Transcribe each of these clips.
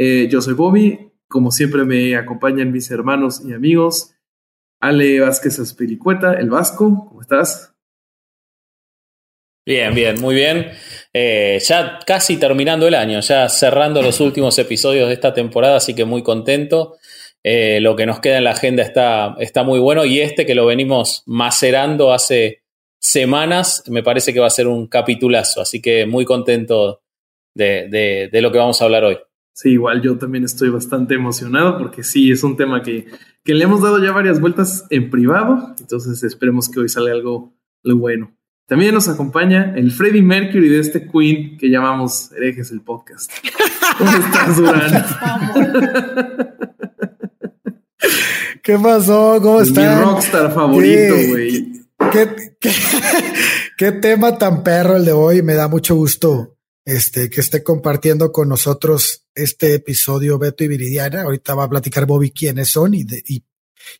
Eh, yo soy Bobby, como siempre me acompañan mis hermanos y amigos. Ale Vázquez Aspiricueta, el Vasco, ¿cómo estás? Bien, bien, muy bien. Eh, ya casi terminando el año, ya cerrando los últimos episodios de esta temporada, así que muy contento. Eh, lo que nos queda en la agenda está, está muy bueno y este que lo venimos macerando hace semanas, me parece que va a ser un capitulazo, así que muy contento de, de, lo que vamos a hablar hoy. Sí, igual yo también estoy bastante emocionado porque sí, es un tema que, que le hemos dado ya varias vueltas en privado, entonces esperemos que hoy salga algo, algo bueno. También nos acompaña el Freddie Mercury de este Queen que llamamos Herejes el Podcast. ¿Cómo estás, Durán? ¿Qué pasó? ¿Cómo estás? Mi rockstar favorito, güey. ¿Qué, qué, tema tan perro el de hoy. Me da mucho gusto este, que esté compartiendo con nosotros este episodio Beto y Viridiana. Ahorita va a platicar Bobby quiénes son y, de, y,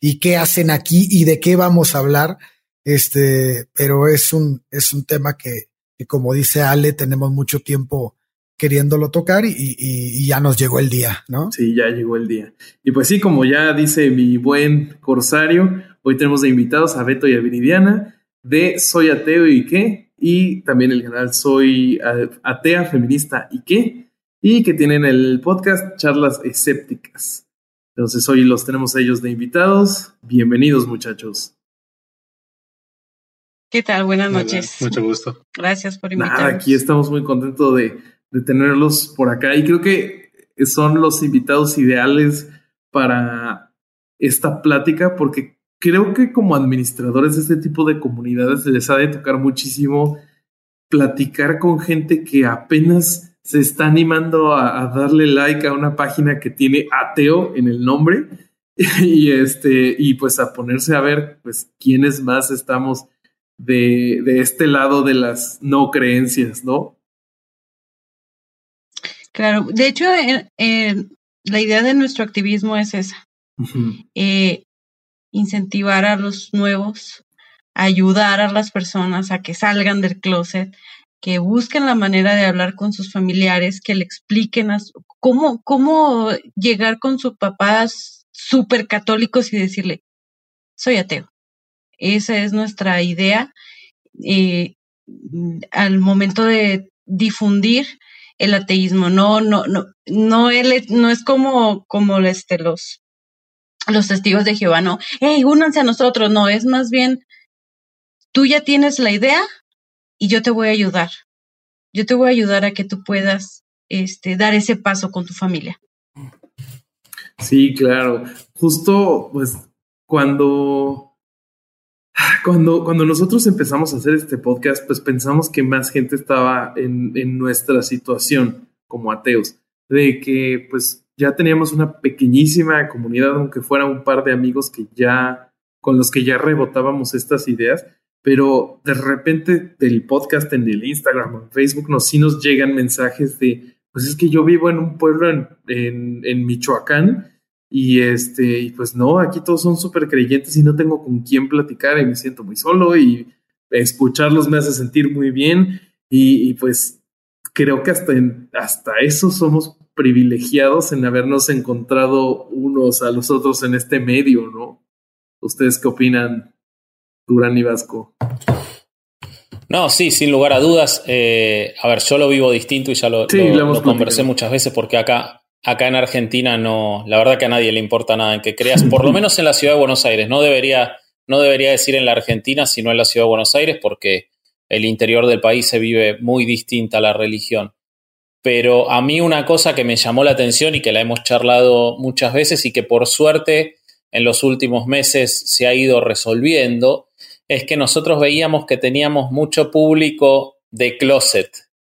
y qué hacen aquí y de qué vamos a hablar. Este, pero es un, es un tema que, como dice Ale, tenemos mucho tiempo queriéndolo tocar y, ya nos llegó el día, ¿no? Sí, ya llegó el día. Y pues sí, como ya dice mi buen Corsario, hoy tenemos de invitados a Beto y a Viridiana de Soy Ateo y qué, y también el canal Soy Atea Feminista y qué, y que tienen el podcast Charlas Escépticas. Entonces hoy los tenemos a ellos de invitados. Bienvenidos muchachos. ¿Qué tal? Buenas noches. mucho gusto. Gracias por invitarnos. aquí estamos muy contentos de, de, tenerlos por acá y creo que son los invitados ideales para esta plática porque creo que como administradores de este tipo de comunidades les ha de tocar muchísimo platicar con gente que apenas se está animando a, a darle like a una página que tiene ateo en el nombre y este y pues a ponerse a ver pues quiénes más estamos de, de este lado de las no creencias, ¿no? Claro, de hecho, la idea de nuestro activismo es esa, eh, incentivar a los nuevos, ayudar a las personas a que salgan del closet, que busquen la manera de hablar con sus familiares, que le expliquen cómo, cómo llegar con sus papás súper católicos y decirle, soy ateo. Esa es nuestra idea eh, al momento de difundir el ateísmo. No, no, no, no, no es como, como este, los, los testigos de Jehová, no, hey, únanse a nosotros, no, es más bien, tú ya tienes la idea y yo te voy a ayudar. Yo te voy a ayudar a que tú puedas este, dar ese paso con tu familia. Sí, claro. Justo, pues, cuando cuando, cuando nosotros empezamos a hacer este podcast, pues pensamos que más gente estaba en, en nuestra situación como ateos, de que pues ya teníamos una pequeñísima comunidad, aunque fuera un par de amigos que ya, con los que ya rebotábamos estas ideas, pero de repente del podcast en el Instagram o en Facebook nos sí nos llegan mensajes de, pues es que yo vivo en un pueblo en, en, Michoacán y este, pues no, aquí todos son súper creyentes y no tengo con quién platicar y me siento muy solo y escucharlos me hace sentir muy bien. Y, pues creo que hasta, hasta eso somos privilegiados en habernos encontrado unos a los otros en este medio, ¿no? ¿Ustedes qué opinan, Durán y Vasco? No, sí, sin lugar a dudas. Eh, a ver, yo lo vivo distinto y ya lo, lo conversé muchas veces porque acá acá en Argentina no, la verdad que a nadie le importa nada en que creas, por lo menos en la ciudad de Buenos Aires. No debería, no debería decir en la Argentina, sino en la ciudad de Buenos Aires, porque el interior del país se vive muy distinta a la religión. Pero a mí una cosa que me llamó la atención y que la hemos charlado muchas veces y que por suerte en los últimos meses se ha ido resolviendo, es que nosotros veíamos que teníamos mucho público de closet,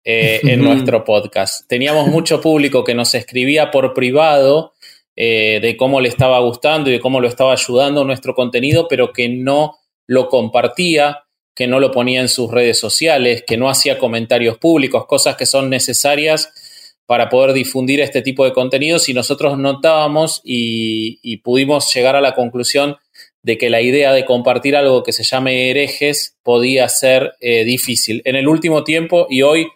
eh, en nuestro podcast. Teníamos mucho público que nos escribía por privado eh, de cómo le estaba gustando y de cómo lo estaba ayudando nuestro contenido, pero que no lo compartía, que no lo ponía en sus redes sociales, que no hacía comentarios públicos, cosas que son necesarias para poder difundir este tipo de contenidos y nosotros notábamos y, pudimos llegar a la conclusión de que la idea de compartir algo que se llame herejes podía ser eh, difícil. En el último tiempo y hoy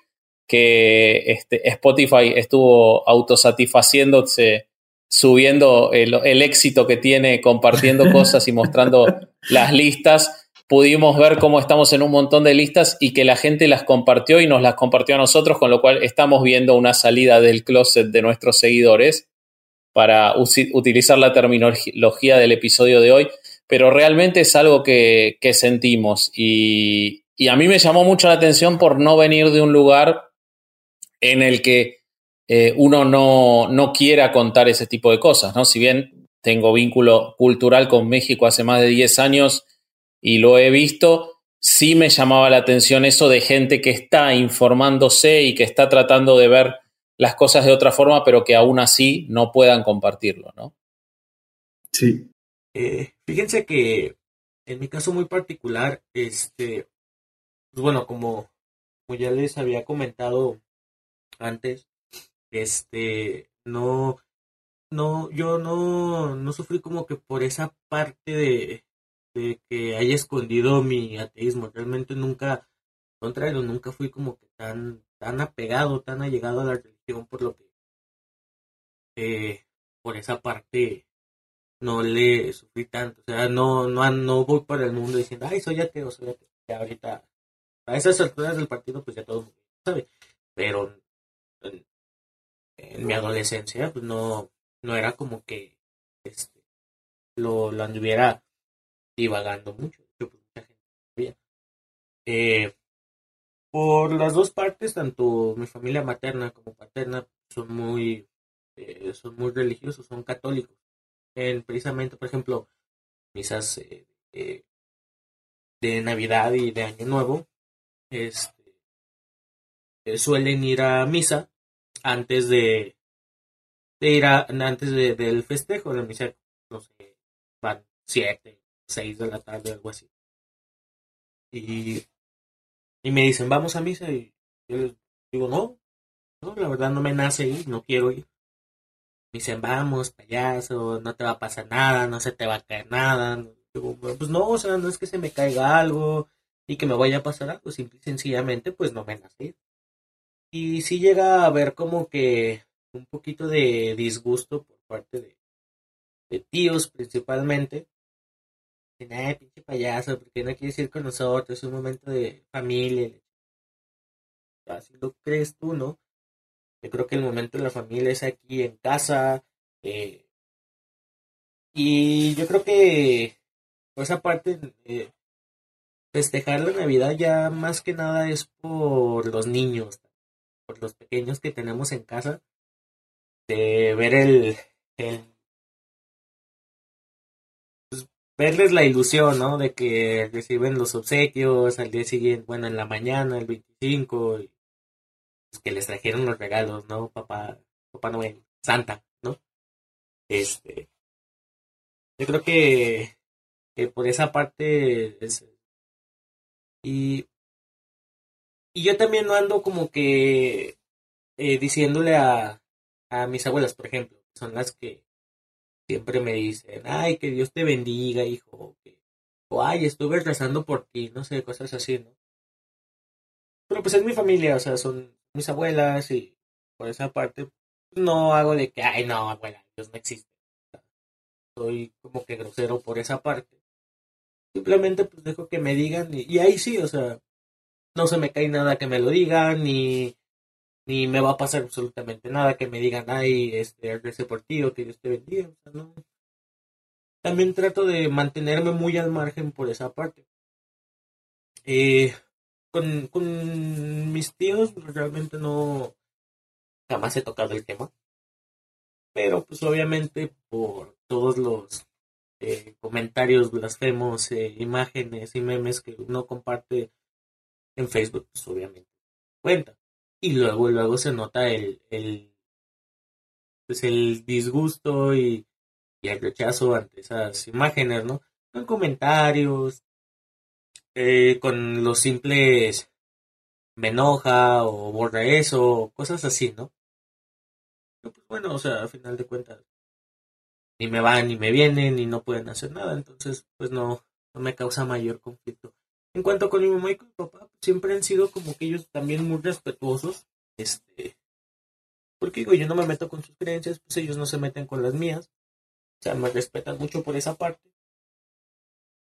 que este, Spotify estuvo autosatisfaciéndose, subiendo el, el éxito que tiene compartiendo cosas y mostrando las listas, pudimos ver cómo estamos en un montón de listas y que la gente las compartió y nos las compartió a nosotros, con lo cual estamos viendo una salida del closet de nuestros seguidores para utilizar la terminología del episodio de hoy, pero realmente es algo que, sentimos y, a mí me llamó mucho la atención por no venir de un lugar en el que eh, uno no, no quiera contar ese tipo de cosas, ¿no? Si bien tengo vínculo cultural con México hace más de 10 años, y lo he visto, sí me llamaba la atención eso de gente que está informándose y que está tratando de ver las cosas de otra forma, pero que aún así no puedan compartirlo, ¿no? Sí. Eh, fíjense que en mi caso muy particular, este, pues bueno, como, como ya les había comentado antes, este, no, no, yo no, no sufrí como que por esa parte de, de que haya escondido mi ateísmo. Realmente nunca, contrario, nunca fui como que tan, tan apegado, tan allegado a la religión, por lo que eh, por esa parte no le sufrí tanto. O sea, no, no, no voy por el mundo diciendo, ay, soy ateo, soy ateo. Ya ahorita, a esas alturas del partido, pues ya todo el mundo sabe. Pero en, mi adolescencia, pues no, no era como que este, lo, lo anduviera divagando mucho. Mucha gente eh, por las dos partes, tanto mi familia materna como paterna son muy, eh, son muy religiosos, son católicos. En, precisamente, por ejemplo, misas eh, de Navidad y de Año Nuevo, este, suelen ir a misa antes de, de ir a, antes de, del festejo de misa, no sé, van siete, 6 de la tarde, algo así. Y, y me dicen, vamos a misa. Y yo digo, no, no, la verdad no me nace ir, no quiero ir. Me dicen, vamos, payaso, no te va a pasar nada, no se te va a caer nada. Digo, pues no, o sea, no es que se me caiga algo y que me vaya a pasar algo, simple y sencillamente, pues no me nace. Y sí llega a haber como que un poquito de disgusto por parte de, de tíos principalmente, ay, pinche payaso, porque no quieres ir con nosotros? Es un momento de familia. Así lo crees tú, ¿no? Yo creo que el momento de la familia es aquí en casa. Eh, y yo creo que por esa parte, eh, festejar la Navidad ya más que nada es por los niños, por los pequeños que tenemos en casa, de ver el verles la ilusión, ¿no? De que reciben los obsequios al día siguiente, bueno, en la mañana, el 25, y pues, que les trajeron los regalos, ¿no? Papá, Papá Noel, Santa, ¿no? Este, yo creo que, por esa parte y, y yo también no ando como que eh, diciéndole a, a mis abuelas, por ejemplo, son las que siempre me dicen, ay, que Dios te bendiga, hijo, o ay, estuve rezando por ti, no sé, cosas así, ¿no? Pero pues es mi familia, o sea, son mis abuelas y por esa parte no hago de que, ay, no, abuela, Dios no existe. Soy como que grosero por esa parte. Simplemente pues dejo que me digan y, y ahí sí, o sea, no se me cae nada que me lo digan, ni ni me va a pasar absolutamente nada que me digan, ay, este, recé por ti o que Dios te bendiga. O sea, no. También trato de mantenerme muy al margen por esa parte. Eh, con, con mis tíos realmente no jamás he tocado el tema. Pero pues obviamente por todos los eh, comentarios blasfemos, eh, imágenes y memes que uno comparte en Facebook, pues obviamente cuenta. Y luego, luego se nota el, el, pues el disgusto y, y el rechazo ante esas imágenes, ¿no? Con comentarios, eh, con los simples me enoja o borra eso, cosas así, ¿no? pues bueno, o sea, a final de cuentas, ni me van ni me vienen ni no pueden hacer nada, entonces pues no, no me causa mayor conflicto. En cuanto con mi mamá y con mi papá, pues, siempre han sido como que ellos también muy respetuosos, este, porque digo, yo no me meto con sus creencias, pues ellos no se meten con las mías, o sea, me respetan mucho por esa parte.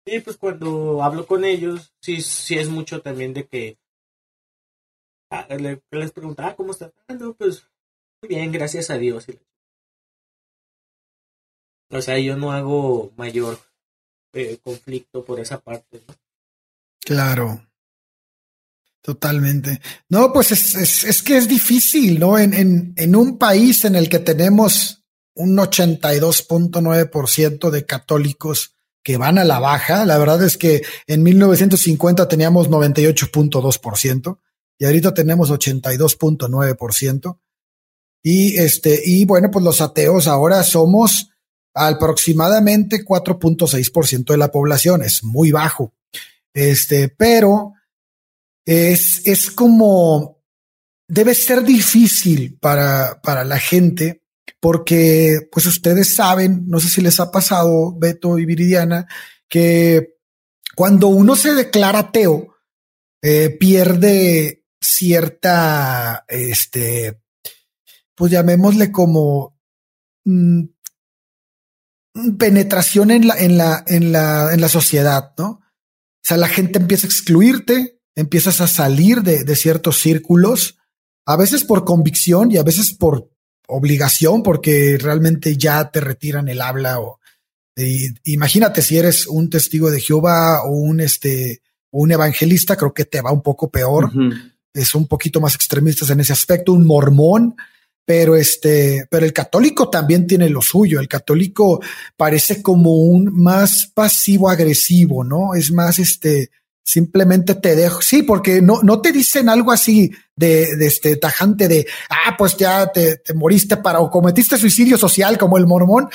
Y pues cuando hablo con ellos, sí, sí es mucho también de que ah, les pregunto, ah, ¿cómo estás? Ah, no, pues muy bien, gracias a Dios. O sea, yo no hago mayor eh, conflicto por esa parte. Claro. Totalmente. No, pues es, es, que es difícil, ¿no? En, en, en, un país en el que tenemos un 82.9% de católicos que van a la baja, la verdad es que en 1950 teníamos 98.2% y ahorita tenemos 82.9%. Y este, y bueno, pues los ateos ahora somos aproximadamente 4.6% de la población, es muy bajo. Este, pero es, es como, debe ser difícil para, para la gente porque pues ustedes saben, no sé si les ha pasado, Beto y Viridiana, que cuando uno se declara ateo, eh, pierde cierta, este, pues llamémosle como mm, penetración en la, en la, en la, en la sociedad, ¿no? O sea, la gente empieza a excluirte, empiezas a salir de, de ciertos círculos, a veces por convicción y a veces por obligación, porque realmente ya te retiran el habla o imagínate si eres un testigo de Jehová o un este un evangelista, creo que te va un poco peor. Es un poquito más extremistas en ese aspecto, un mormón, pero este, pero el católico también tiene lo suyo. El católico parece como un más pasivo agresivo, ¿no? Es más este, simplemente te dejo. Sí, porque no, no te dicen algo así de, de este tajante de, ah, pues ya te, te, moriste para o cometiste suicidio social como el mormón.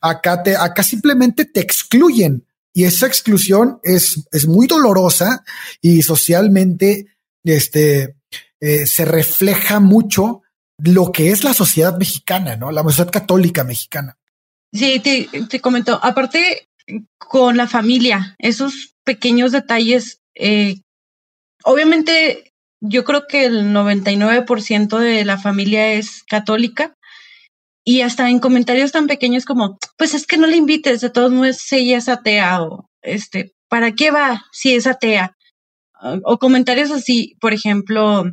Acá te, acá simplemente te excluyen y esa exclusión es, es muy dolorosa y socialmente, este, eh, se refleja mucho lo que es la sociedad mexicana, ¿no? La sociedad católica mexicana. Sí, te, te comento, aparte con la familia, esos pequeños detalles, eh, obviamente yo creo que el 99% de la familia es católica y hasta en comentarios tan pequeños como, pues es que no le invites, de todos modos ella es atea o este, ¿para qué va si es atea? O comentarios así, por ejemplo,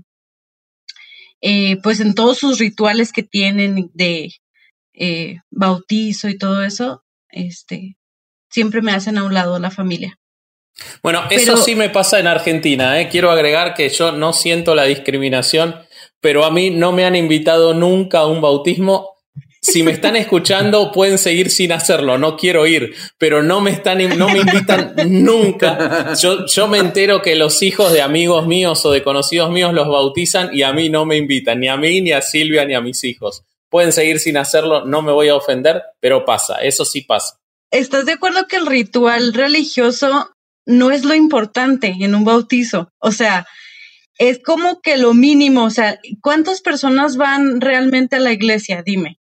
eh, pues en todos sus rituales que tienen de eh, bautizo y todo eso, este, siempre me hacen a un lado la familia. Bueno, eso sí me pasa en Argentina. ¿eh? Quiero agregar que yo no siento la discriminación, pero a mí no me han invitado nunca a un bautismo. Si me están escuchando, pueden seguir sin hacerlo. No quiero ir, pero no me están, no me invitan nunca. Yo, yo me entero que los hijos de amigos míos o de conocidos míos los bautizan y a mí no me invitan, ni a mí, ni a Silvia, ni a mis hijos. Pueden seguir sin hacerlo, no me voy a ofender, pero pasa, eso sí pasa. ¿Estás de acuerdo que el ritual religioso no es lo importante en un bautizo? O sea, es como que lo mínimo, o sea, ¿cuántas personas van realmente a la iglesia? Dime.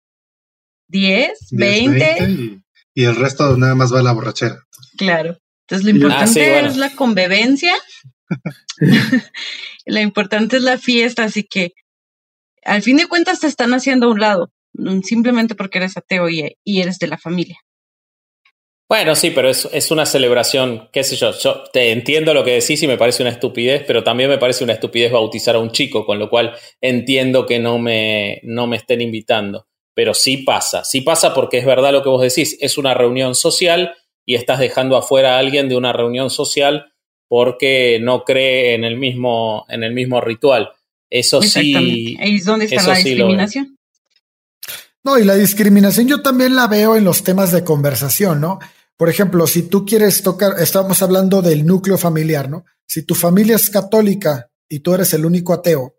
¿10? ¿20? y, el resto nada más va a la borrachera. Claro. Entonces lo importante ah, es la convivencia. lo importante es la fiesta, así que al fin de cuentas te están haciendo a un lado, simplemente porque eres ateo y eres de la familia. Bueno, sí, pero es, es, una celebración, qué sé yo, yo te entiendo lo que decís y me parece una estupidez, pero también me parece una estupidez bautizar a un chico, con lo cual entiendo que no me, no me estén invitando. Pero sí pasa, sí pasa porque es verdad lo que vos decís, es una reunión social y estás dejando afuera a alguien de una reunión social porque no cree en el mismo, en el mismo ritual. Eso sí. Es donde está la discriminación. No, y la discriminación yo también la veo en los temas de conversación, ¿no? Por ejemplo, si tú quieres tocar, estamos hablando del núcleo familiar, ¿no? Si tu familia es católica y tú eres el único ateo,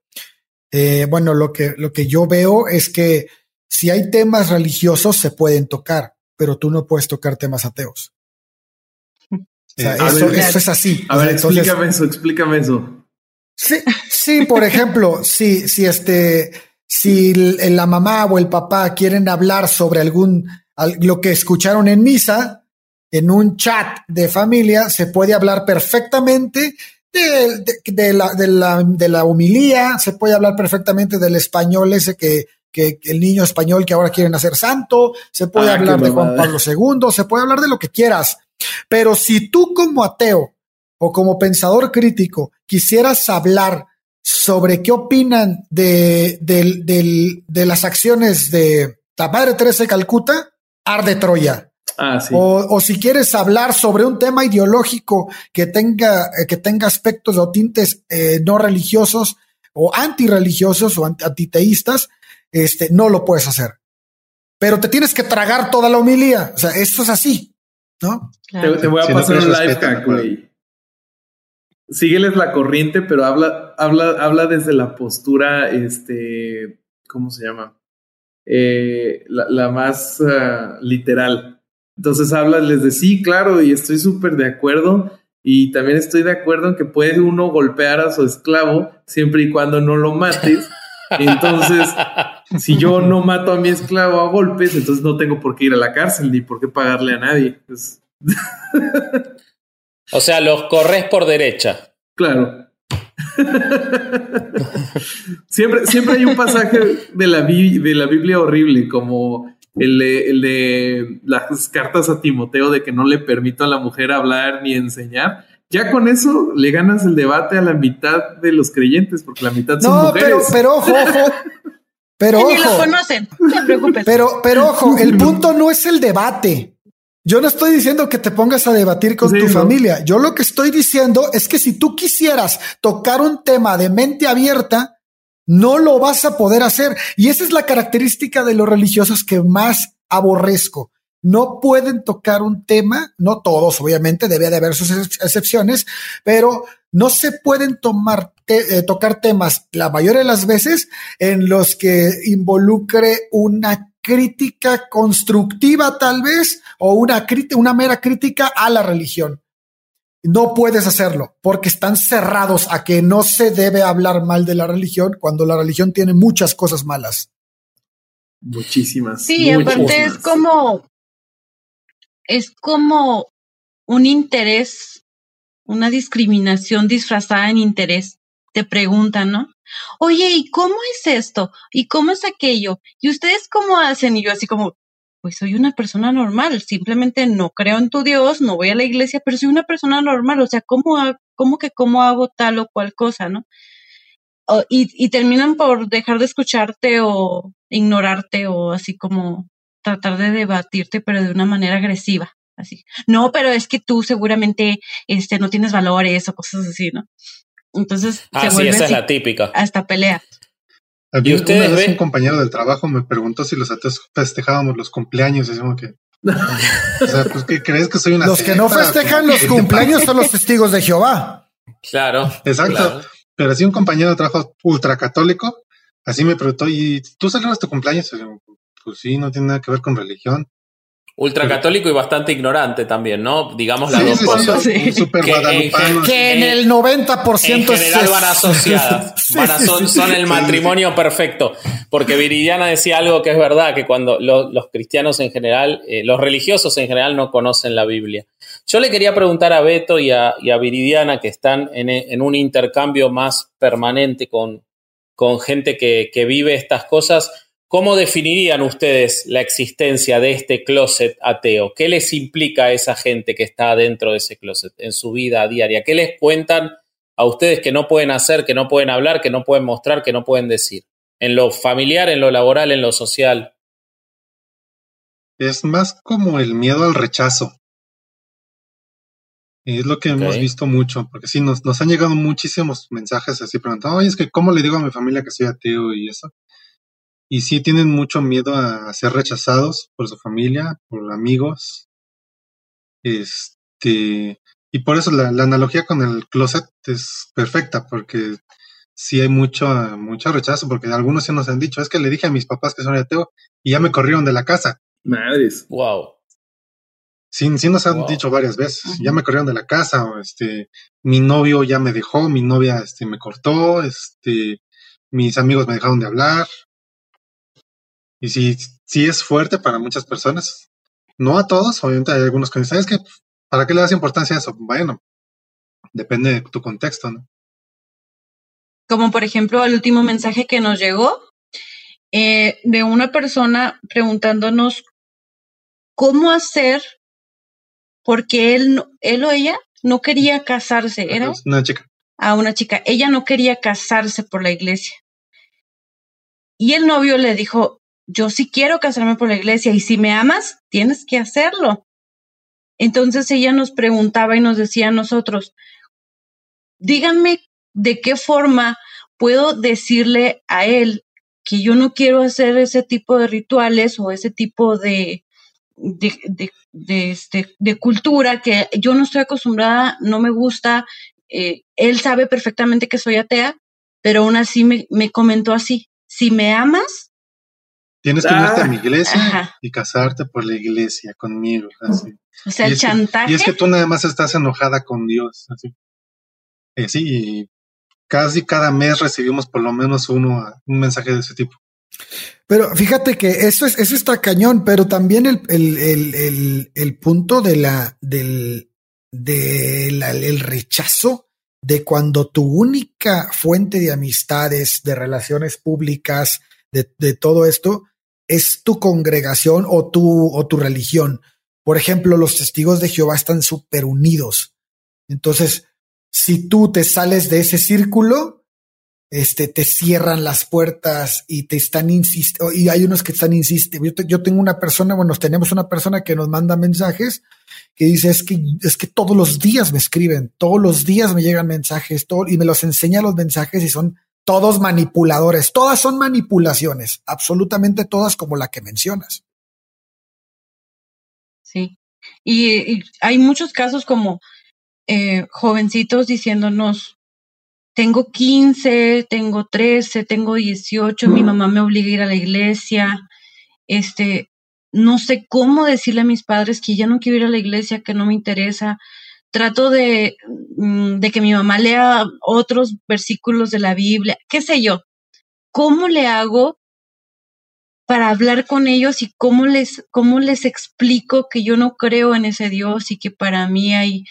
Eh, bueno, lo que, lo que yo veo es que si hay temas religiosos se pueden tocar, pero tú no puedes tocar temas ateos. O sea, eso, es así. A ver, explícame eso, explícame eso. Sí, sí, por ejemplo, si, si este, si la mamá o el papá quieren hablar sobre algún, lo que escucharon en misa, en un chat de familia, se puede hablar perfectamente de, la, de, la, de la humilía, se puede hablar perfectamente del español ese que, que, el niño español que ahora quieren hacer santo, se puede ah, hablar de Juan Pablo II, se puede hablar de lo que quieras. Pero si tú como ateo o como pensador crítico quisieras hablar sobre qué opinan de, de las acciones de la Madre Teresa de Calcuta, arde Troya. Ah, o, si quieres hablar sobre un tema ideológico que tenga, eh, que tenga aspectos o tintes eh, no religiosos o antirreligiosos o antiteístas, este, no lo puedes hacer. Pero te tienes que tragar toda la homilía. O sea, esto es así, ¿no? Te, voy a pasar un live hack, güey. Sígueles la corriente, pero habla, habla, habla desde la postura, este, ¿cómo se llama? Eh, la, más ah, literal. Entonces hablas de sí, claro, y estoy súper de acuerdo. Y también estoy de acuerdo en que puede uno golpear a su esclavo siempre y cuando no lo mates. Entonces, si yo no mato a mi esclavo a golpes, entonces no tengo por qué ir a la cárcel ni por qué pagarle a nadie. o sea, los corres por derecha. Claro. siempre, siempre hay un pasaje de la, de la Biblia horrible, como el de, las cartas a Timoteo de que no le permito a la mujer hablar ni enseñar. Ya con eso le ganas el debate a la mitad de los creyentes, porque la mitad son no, Pero, pero ojo, ojo. Pero ojo. lo conocen, no te preocupes. Pero, pero ojo, el punto no es el debate. Yo no estoy diciendo que te pongas a debatir con tu familia. Yo lo que estoy diciendo es que si tú quisieras tocar un tema de mente abierta, no lo vas a poder hacer. Y esa es la característica de los religiosos que más aborrezco. No pueden tocar un tema, no todos, obviamente, debe de haber sus excepciones, pero no se pueden tomar eh, tocar temas la mayoría de las veces en los que involucre una crítica constructiva tal vez o una, una mera crítica a la religión no puedes hacerlo porque están cerrados a que no se debe hablar mal de la religión cuando la religión tiene muchas cosas malas. Muchísimas. Sí, aparte es como es como un interés, una discriminación disfrazada en interés. Te preguntan, ¿no? Oye, ¿y cómo es esto? ¿Y cómo es aquello? ¿Y ustedes cómo hacen? Y yo así como, pues soy una persona normal, simplemente no creo en tu Dios, no voy a la iglesia, pero soy una persona normal, o sea, ¿cómo, cómo que cómo hago tal o cual cosa, no? y, y terminan por dejar de escucharte o ignorarte o así como tratar de debatirte, pero de una manera agresiva. Así. No, pero es que tú seguramente este, no tienes valores o cosas así, ¿no? Entonces. Ah, sí, esa es la típica. Hasta pelea. ¿Y ustedes una vez un compañero del trabajo me preguntó si los ateos festejábamos los cumpleaños. Y como que. o sea, pues que crees que soy una. Los que no festejan los cumpleaños son los testigos de Jehová. Claro. Exacto. Pero así un compañero de trabajo ultracatólico, así me preguntó, ¿y tú celebras tu cumpleaños? Pues sí, no tiene nada que ver con religión. Ultracatólico y bastante ignorante también, ¿no? Digamos las dos cosas. que, en, el 90% en general van asociadas. son, el matrimonio perfecto. Porque Viridiana decía algo que es verdad, que cuando los cristianos en general, eh, los religiosos en general no conocen la Biblia. Yo le quería preguntar a Beto y a, Viridiana, que están en, un intercambio más permanente con, con gente que, que vive estas cosas, ¿Cómo definirían ustedes la existencia de este closet ateo? ¿Qué les implica a esa gente que está dentro de ese closet en su vida diaria? ¿Qué les cuentan a ustedes que no pueden hacer, que no pueden hablar, que no pueden mostrar, que no pueden decir? En lo familiar, en lo laboral, en lo social. Es más como el miedo al rechazo. Y es lo que hemos visto mucho, porque sí, nos, nos han llegado muchísimos mensajes así preguntando, oye, es que ¿cómo le digo a mi familia que soy ateo y eso? Y sí tienen mucho miedo a ser rechazados por su familia, por amigos. Este, y por eso la, analogía con el closet es perfecta, porque sí hay mucho, mucho rechazo, porque algunos sí nos han dicho, es que le dije a mis papás que soy ateo y ya me corrieron de la casa. Madres. Wow. Sí, sí nos han dicho varias veces, ya me corrieron de la casa, o este, mi novio ya me dejó, mi novia este, me cortó, este, mis amigos me dejaron de hablar. Y sí, sí es fuerte para muchas personas. No a todos, obviamente hay algunos que dicen, ¿sabes que ¿Para qué le das importancia a eso? Bueno, depende de tu contexto, ¿no? Como por ejemplo el último mensaje que nos llegó eh, de una persona preguntándonos cómo hacer porque él, él o ella no quería casarse, ¿era? Una chica. A una chica. Ella no quería casarse por la iglesia. Y el novio le dijo, yo sí quiero casarme por la iglesia y si me amas, tienes que hacerlo. Entonces ella nos preguntaba y nos decía a nosotros, díganme de qué forma puedo decirle a él que yo no quiero hacer ese tipo de rituales o ese tipo de, de, de, este, de cultura que yo no estoy acostumbrada, no me gusta. Eh, él sabe perfectamente que soy atea, pero aún así me, me comentó así, si me amas, Tienes que irte a mi iglesia y casarte por la iglesia conmigo. Así. O sea, el chantaje. y es que tú nada más estás enojada con Dios. Así. Eh, sí, y casi cada mes recibimos por lo menos uno, un mensaje de ese tipo. Pero fíjate que eso es, eso está cañón, pero también el, el, el, el punto de la, del, de el rechazo de cuando tu única fuente de amistades, de relaciones públicas, de, de todo esto, es tu congregación o tu, o tu religión. Por ejemplo, los testigos de Jehová están súper unidos. Entonces, si tú te sales de ese círculo, este, te cierran las puertas y te están insistiendo, y hay unos que están insistiendo. Yo, tengo una persona, bueno, tenemos una persona que nos manda mensajes que dice, es que, es que todos los días me escriben, todos los días me llegan mensajes, todo, y me los enseña los mensajes y son todos manipuladores, todas son manipulaciones, absolutamente todas como la que mencionas. Sí, y, hay muchos casos como eh, jovencitos diciéndonos, tengo 15, tengo 13, tengo 18, mi mamá me obliga a ir a la iglesia, este, no sé cómo decirle a mis padres que ya no quiero ir a la iglesia, que no me interesa, trato de, mm, de que mi mamá lea otros versículos de la Biblia, qué sé yo. ¿Cómo le hago para hablar con ellos y cómo les, cómo les explico que yo no creo en ese Dios y que para mí hay,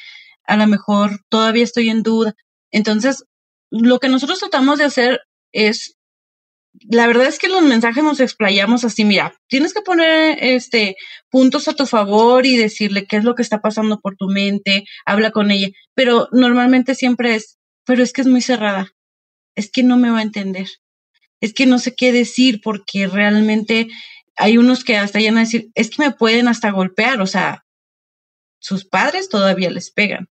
a lo mejor todavía estoy en duda? Entonces, lo que nosotros tratamos de hacer es la verdad es que los mensajes nos explayamos así, mira, tienes que poner este puntos a tu favor y decirle qué es lo que está pasando por tu mente, habla con ella, pero normalmente siempre es, pero es que es muy cerrada, es que no me va a entender, es que no sé qué decir porque realmente hay unos que hasta ya a decir, es que me pueden hasta golpear, o sea, sus padres todavía les pegan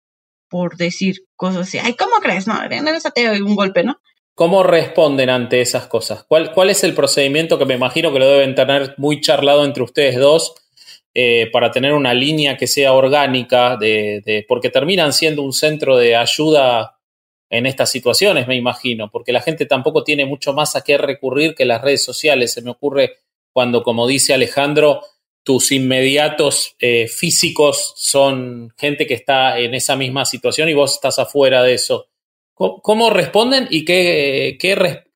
por decir cosas así, ay, ¿cómo crees? No, eres ateo y un golpe, ¿no? ¿Cómo responden ante esas cosas? ¿Cuál, ¿Cuál, es el procedimiento que me imagino que lo deben tener muy charlado entre ustedes dos eh, para tener una línea que sea orgánica, de, porque terminan siendo un centro de ayuda en estas situaciones, me imagino, porque la gente tampoco tiene mucho más a qué recurrir que las redes sociales. Se me ocurre cuando, como dice Alejandro, tus inmediatos eh, físicos son gente que está en esa misma situación y vos estás afuera de eso. ¿Cómo, responden y qué,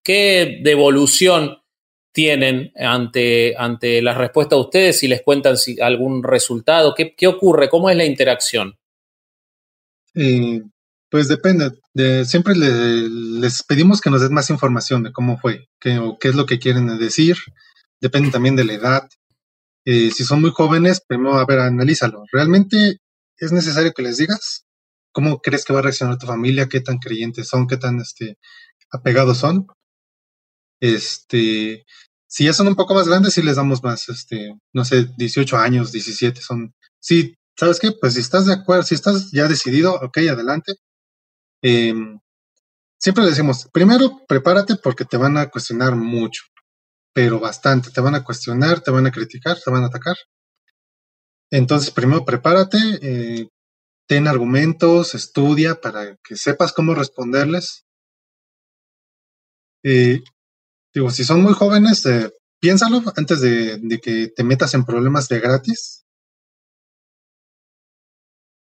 qué, devolución tienen ante, ante la respuesta de ustedes si les cuentan si, algún resultado? ¿Qué, ¿Qué, ocurre? ¿Cómo es la interacción? Eh, pues depende. De, siempre les pedimos que nos den más información de cómo fue, qué, o qué es lo que quieren decir. Depende también de la edad. Eh, si son muy jóvenes, primero, a ver, analízalo. ¿Realmente es necesario que les digas? ¿Cómo crees que va a reaccionar tu familia? ¿Qué tan creyentes son? ¿Qué tan este, apegados son? Este, si ya son un poco más grandes, sí les damos más, este, no sé, 18 años, 17 son. Sí, ¿sabes qué? Pues si estás de acuerdo, si estás ya decidido, ok, adelante. Em, siempre le decimos, primero prepárate porque te van a cuestionar mucho, pero bastante. Te van a cuestionar, te van a criticar, te van a atacar. Entonces, primero prepárate, eh, ten argumentos, estudia para que sepas cómo responderles. eh, digo, si son muy jóvenes, eh, piénsalo antes de, que te metas en problemas de gratis.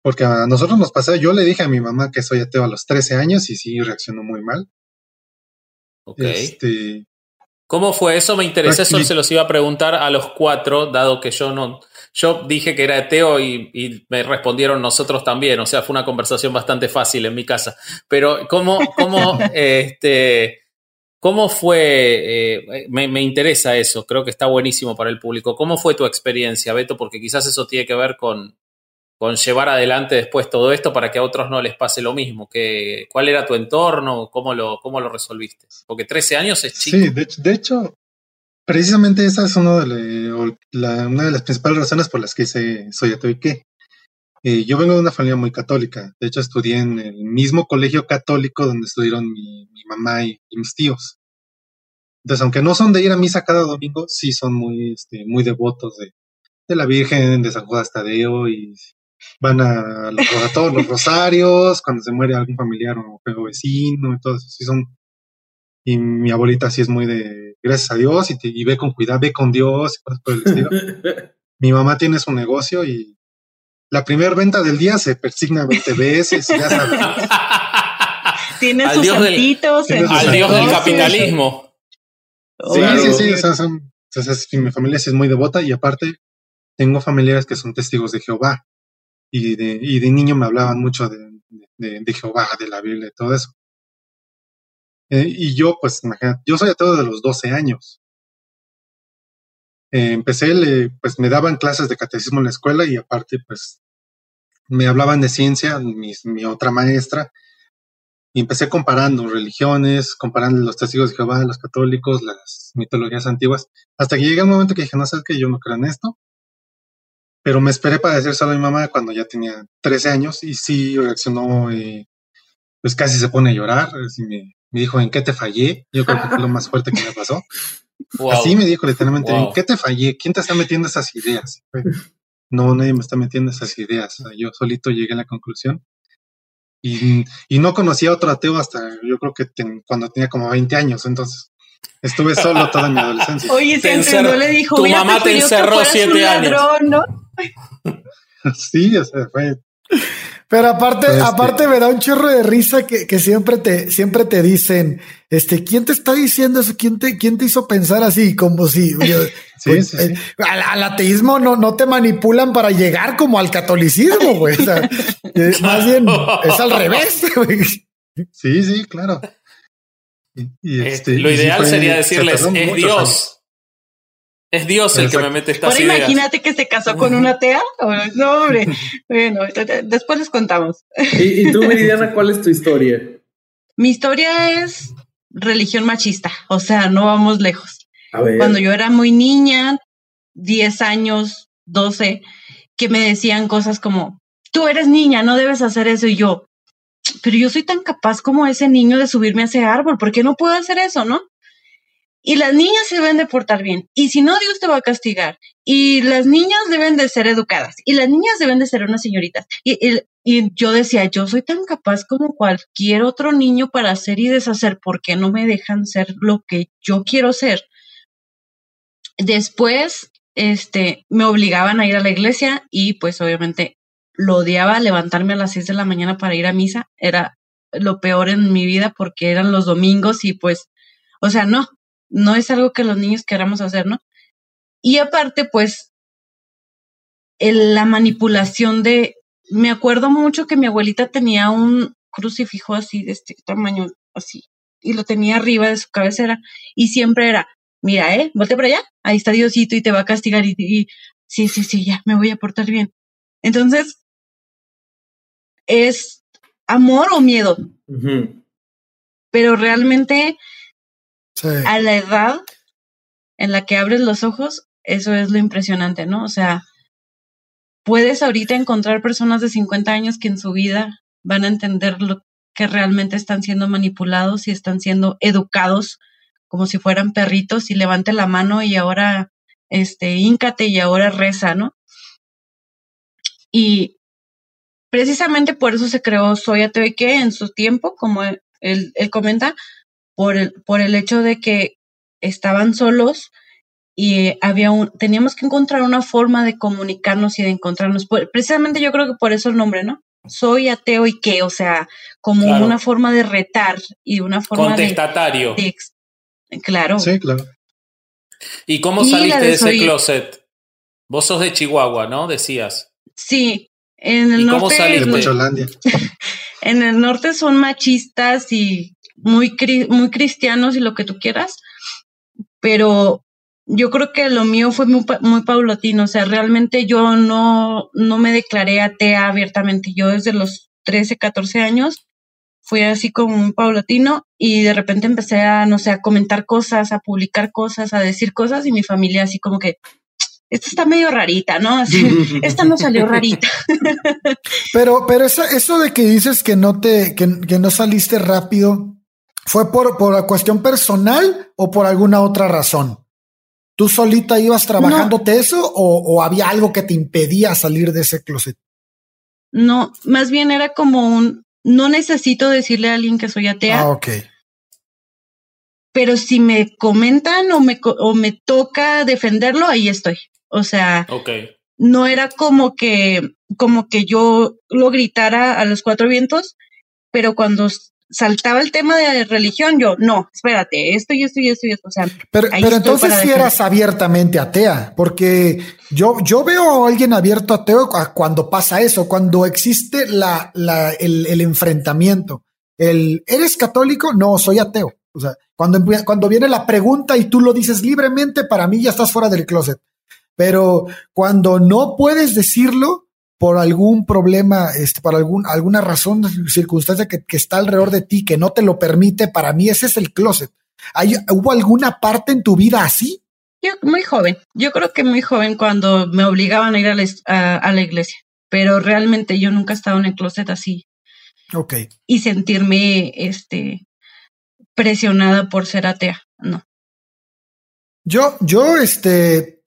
Porque a nosotros nos pasó, yo le dije a mi mamá que soy ateo a los 13 años y sí reaccionó muy mal. Ok. Este, ¿Cómo fue eso? Me interesa, eso se los iba a preguntar a los cuatro, dado que yo no, yo dije que era ateo y, me respondieron nosotros también, o sea, fue una conversación bastante fácil en mi casa. Pero ¿cómo, cómo, este, cómo fue, eh, me, me, interesa eso, creo que está buenísimo para el público. ¿Cómo fue tu experiencia, Beto? Porque quizás eso tiene que ver con, con llevar adelante después todo esto para que a otros no les pase lo mismo? Que, ¿Cuál era tu entorno? ¿Cómo lo, cómo lo resolviste? Porque 13 años es chico. Sí, de, hecho, precisamente esa es de una de las principales razones por las que soy ateo y qué. Eh, yo vengo de una familia muy católica. De hecho, estudié en el mismo colegio católico donde estudiaron mi, mamá y, mis tíos. Entonces, aunque no son de ir a misa cada domingo, sí son muy, este, muy devotos de, de la Virgen, de San Judas Tadeo y van a, los, todos los rosarios, cuando se muere algún familiar o vecino, y todo eso, sí son. Y mi abuelita sí es muy de gracias a Dios y, y ve con cuidado, ve con Dios y cosas por el estilo. mi mamá tiene su negocio y la primera venta del día se persigna 20 veces, ya sabes. Tiene sus dios al dios del capitalismo. Sí, sí, sí, o sea, son, mi familia sí es muy devota y aparte tengo familiares que son testigos de Jehová y de, y de niño me hablaban mucho de, de, Jehová, de la Biblia y todo eso. Eh, y yo, pues, imagínate, yo soy ateo de los 12 años. Eh, empecé, le, pues me daban clases de catecismo en la escuela y aparte, pues, me hablaban de ciencia, mi, mi otra maestra, y empecé comparando religiones, comparando los testigos de Jehová, los católicos, las mitologías antiguas, hasta que llegué un momento que dije, no sabes que yo no creo en esto, pero me esperé para decírselo a mi mamá cuando ya tenía 13 años y sí reaccionó, eh, pues casi se pone a llorar. Así me, dijo, ¿en qué te fallé? Yo creo que fue lo más fuerte que me pasó. Así me dijo literalmente, ¿en qué te fallé? ¿Quién te está metiendo esas ideas? No, nadie me está metiendo esas ideas. Yo solito llegué a la conclusión. Y, y no conocía a otro ateo hasta yo creo que cuando tenía como 20 años. Entonces, Estuve solo toda mi adolescencia. Oye, se le dijo, tu mamá te encerró siete años. ¿no? sí, o sea, fue. Pero aparte, este aparte me da un chorro de risa que, que, siempre te, siempre te dicen, este, ¿quién te está diciendo eso? ¿Quién te, quién te hizo pensar así? Como si sí, sí, eh, al, ateísmo no, no te manipulan para llegar como al catolicismo, güey. O sea, eh, más bien es al revés, güey. Sí, sí, claro. Y, este, lo ideal sería decirles, es Dios. Es Dios el que me mete estas Ahora imagínate que se casó con una atea. No, hombre. bueno, después les contamos. ¿Y, tú, Meridiana, cuál es tu historia? Mi historia es religión machista. O sea, no vamos lejos. Cuando yo era muy niña, 10 años, 12, que me decían cosas como, tú eres niña, no debes hacer eso. Y yo, pero yo soy tan capaz como ese niño de subirme a ese árbol, ¿por qué no puedo hacer eso, no? Y las niñas se deben de portar bien. Y si no, Dios te va a castigar. Y las niñas deben de ser educadas. Y las niñas deben de ser unas señoritas. Y, y, yo decía, yo soy tan capaz como cualquier otro niño para hacer y deshacer. ¿Por qué no me dejan ser lo que yo quiero ser? Después, este, me obligaban a ir a la iglesia y pues obviamente lo odiaba levantarme a las 6 de la mañana para ir a misa. Era lo peor en mi vida porque eran los domingos y pues, o sea, no, no es algo que los niños queramos hacer, ¿no? Y aparte, pues, la manipulación de, me acuerdo mucho que mi abuelita tenía un crucifijo así, de este tamaño, así, y lo tenía arriba de su cabecera, y siempre era, mira, eh, volte para allá, ahí está Diosito y te va a castigar, y, y sí, sí, sí, ya, me voy a portar bien. Entonces, es amor o miedo. Pero realmente a la edad en la que abres los ojos, eso es lo impresionante, ¿no? O sea, puedes ahorita encontrar personas de 50 años que en su vida van a entender lo que realmente están siendo manipulados y están siendo educados como si fueran perritos y levante la mano y ahora este íncate y ahora reza, ¿no? Y precisamente por eso se creó Soya TV en su tiempo, como él, él comenta, por el, por el hecho de que estaban solos y había un, teníamos que encontrar una forma de comunicarnos y de encontrarnos. precisamente yo creo que por eso el nombre, ¿no? Soy ateo y qué, o sea, como una forma de retar y una forma Contestatario. de... claro. Sí, claro. ¿Y cómo saliste de, ese closet? Vos sos de Chihuahua, ¿no? Decías. Sí, en el norte. ¿Cómo saliste? en el norte son machistas y muy, muy cristianos y lo que tú quieras, pero yo creo que lo mío fue muy, muy paulatino, o sea, realmente yo no, no me declaré atea abiertamente, yo desde los 13, 14 años fui así como un paulatino y de repente empecé a, no sé, a comentar cosas, a publicar cosas, a decir cosas y mi familia así como que, esta está medio rarita, ¿no? Así, esta no salió rarita. pero, pero eso, eso de que dices que no te, que, que no saliste rápido, ¿fue por, por la cuestión personal o por alguna otra razón? ¿Tú solita ibas trabajándote eso o, o había algo que te impedía salir de ese closet? No, más bien era como un, no necesito decirle a alguien que soy atea. Ah, ok. Pero si me comentan o me, o me toca defenderlo, ahí estoy. O sea, no era como que, como que yo lo gritara a los cuatro vientos, pero cuando saltaba el tema de religión, yo, no, espérate, esto y esto y esto y esto. O sea, pero, pero entonces si eras abiertamente atea, porque yo, yo veo a alguien abierto ateo cuando pasa eso, cuando existe la, la, el, el enfrentamiento. El, ¿eres católico? No, soy ateo. O sea, cuando, cuando viene la pregunta y tú lo dices libremente, para mí ya estás fuera del closet. Pero cuando no puedes decirlo por algún problema, este, por algún, alguna razón, circunstancia que, está alrededor de ti que no te lo permite, para mí ese es el closet. ¿Hay, ¿Hubo alguna parte en tu vida así? Yo muy joven, yo creo que muy joven cuando me obligaban a ir a la, a, la iglesia, pero realmente yo nunca he estado en el closet así. Ok. Y sentirme este, presionada por ser atea, no. Yo, yo, este,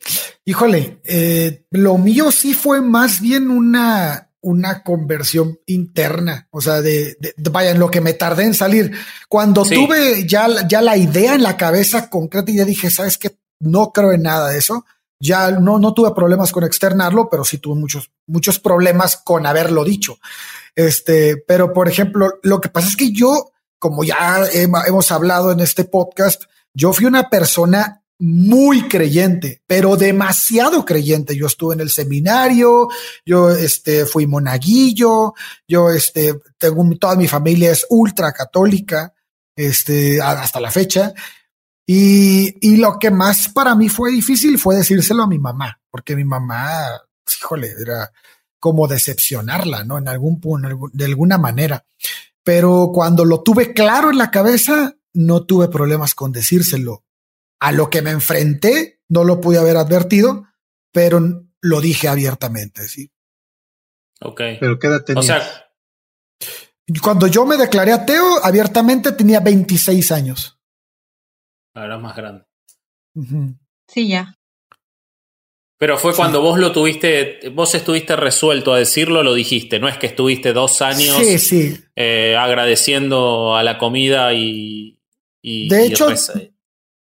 híjole, eh, lo mío sí fue más bien una, una conversión interna, o sea, de, vaya, en lo que me tardé en salir. Cuando tuve ya, ya la idea en la cabeza concreta y ya dije, sabes que no creo en nada de eso. Ya no, no tuve problemas con externarlo, pero sí tuve muchos, muchos problemas con haberlo dicho. Este, pero por ejemplo, lo que pasa es que yo, como ya hemos hablado en este podcast, yo fui una persona muy creyente, pero demasiado creyente. Yo estuve en el seminario, yo este, fui monaguillo, yo este, tengo toda mi familia es ultra católica, este, hasta la fecha. Y, y lo que más para mí fue difícil fue decírselo a mi mamá, porque mi mamá, híjole, era como decepcionarla, ¿no? En algún punto, de alguna manera. Pero cuando lo tuve claro en la cabeza, no tuve problemas con decírselo a lo que me enfrenté, no lo pude haber advertido, pero lo dije abiertamente, sí. Ok. Pero quédate. O sea, cuando yo me declaré ateo, abiertamente tenía 26 años. Era más grande. Sí, ya. Pero fue cuando vos lo tuviste, vos estuviste resuelto a decirlo, lo dijiste, no es que estuviste dos años eh, agradeciendo a la comida y... de hecho,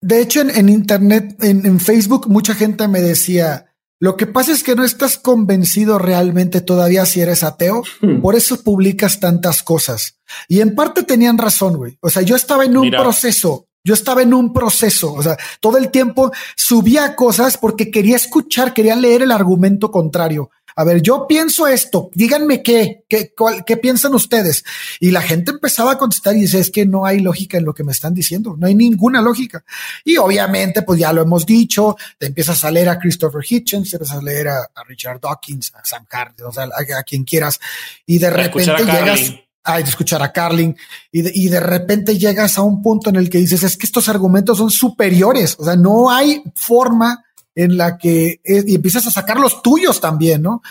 de hecho, en, Internet, en, Facebook, mucha gente me decía, lo que pasa es que no estás convencido realmente todavía si eres ateo, hmm. por eso publicas tantas cosas. Y en parte tenían razón, güey. O sea, yo estaba en un proceso, yo estaba en un proceso, o sea, todo el tiempo subía cosas porque quería escuchar, quería leer el argumento contrario a ver, yo pienso esto, díganme qué, qué, qué piensan ustedes. Y la gente empezaba a contestar y dice, es que no hay lógica en lo que me están diciendo, no hay ninguna lógica. Y obviamente, pues ya lo hemos dicho, te empiezas a leer a Christopher Hitchens, te empiezas a leer a, Richard Dawkins, a Sam Hardy, o sea, a, quien quieras. Y de repente llegas a escuchar a Carlin y de, y de repente llegas a un punto en el que dices, es que estos argumentos son superiores, o sea, no hay forma en la que y empiezas a sacar los tuyos también, ¿no?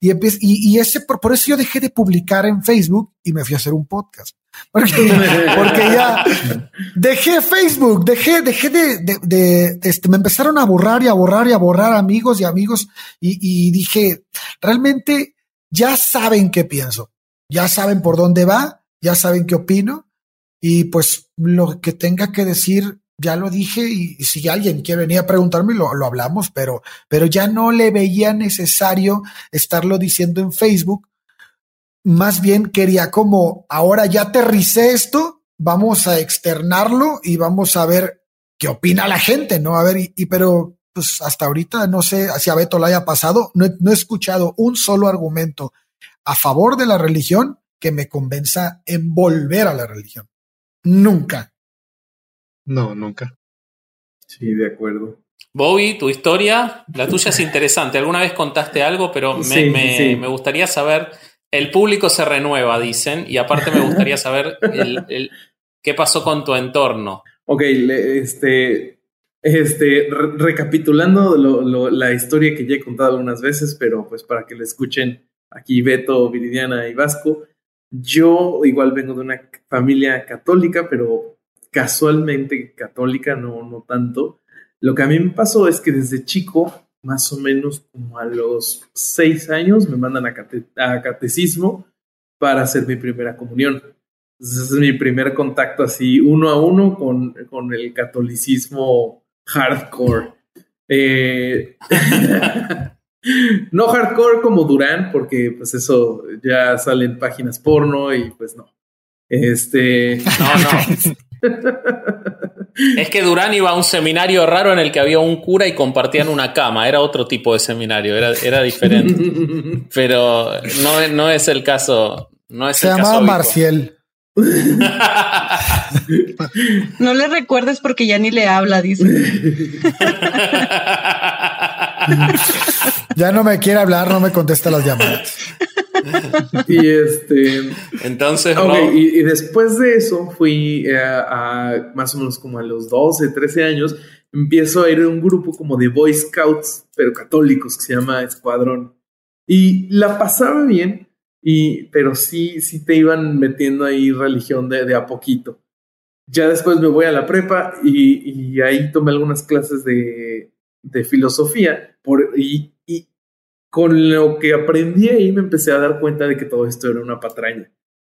Y, y, ese, por, por, eso yo dejé de publicar en Facebook y me fui a hacer un podcast. Porque, porque ya dejé Facebook, dejé, dejé de, de, de, este, me empezaron a borrar y a borrar y a borrar amigos y amigos y, y dije, realmente ya saben qué pienso, ya saben por dónde va, ya saben qué opino y pues lo que tenga que decir, ya lo dije y, si alguien quiere venir a preguntarme, lo, lo hablamos, pero, pero ya no le veía necesario estarlo diciendo en Facebook. Más bien quería como, ahora ya aterricé esto, vamos a externarlo y vamos a ver qué opina la gente, ¿no? A ver, y, pero pues hasta ahorita no sé si a Beto le haya pasado, no he escuchado un solo argumento a favor de la religión que me convenza en volver a la religión. Nunca. No, nunca. Sí, de acuerdo. Bobby, tu historia, la tuya es interesante. Alguna vez contaste algo, pero me, gustaría saber, el público se renueva, dicen, y aparte me gustaría saber el, qué pasó con tu entorno. Ok, este, este, recapitulando la historia que ya he contado algunas veces, pero pues para que la escuchen aquí Beto, Viridiana y Vasco. Yo igual vengo de una familia católica, pero casualmente católica, no, no tanto. Lo que a mí me pasó es que desde chico, más o menos como a los seis años, me mandan a, catecismo para hacer mi primera comunión. ese es mi primer contacto así uno a uno con, con el catolicismo hardcore. Eh, No hardcore como Durán, porque pues eso ya salen páginas porno y pues no. Este. No, no. es que Durán iba a un seminario raro en el que había un cura y compartían una cama. Era otro tipo de seminario, era, era diferente. Pero no, no es el caso. No es Se llamaba Marcial. no le recuerdes porque ya ni le habla, dice. ya no me quiere hablar, no me contesta las llamadas. y este. Entonces, y, después de eso fui eh, a, más o menos como a los 12, 13 años. Empiezo a ir a un grupo como de Boy Scouts, pero católicos, que se llama Escuadrón. Y la pasaba bien, y, pero sí, sí te iban metiendo ahí religión de, de a poquito. Ya después me voy a la prepa y, y ahí tomé algunas clases de, de filosofía por, y, y, con lo que aprendí ahí me empecé a dar cuenta de que todo esto era una patraña.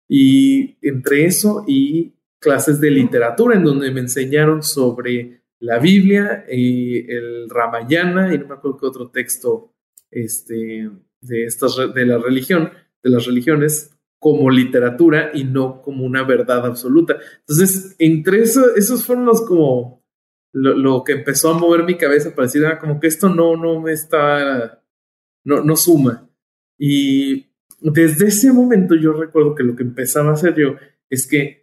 Y entre eso y clases de literatura en donde me enseñaron sobre la Biblia y el Ramayana y no me acuerdo qué otro texto este, de, estas, de la religión, de las religiones como literatura y no como una verdad absoluta. Entonces, entre eso, esos fueron los como lo, que empezó a mover mi cabeza para decir, ah, como que esto no, no me está, no, no suma. Y desde ese momento yo recuerdo que lo que empezaba a hacer yo es que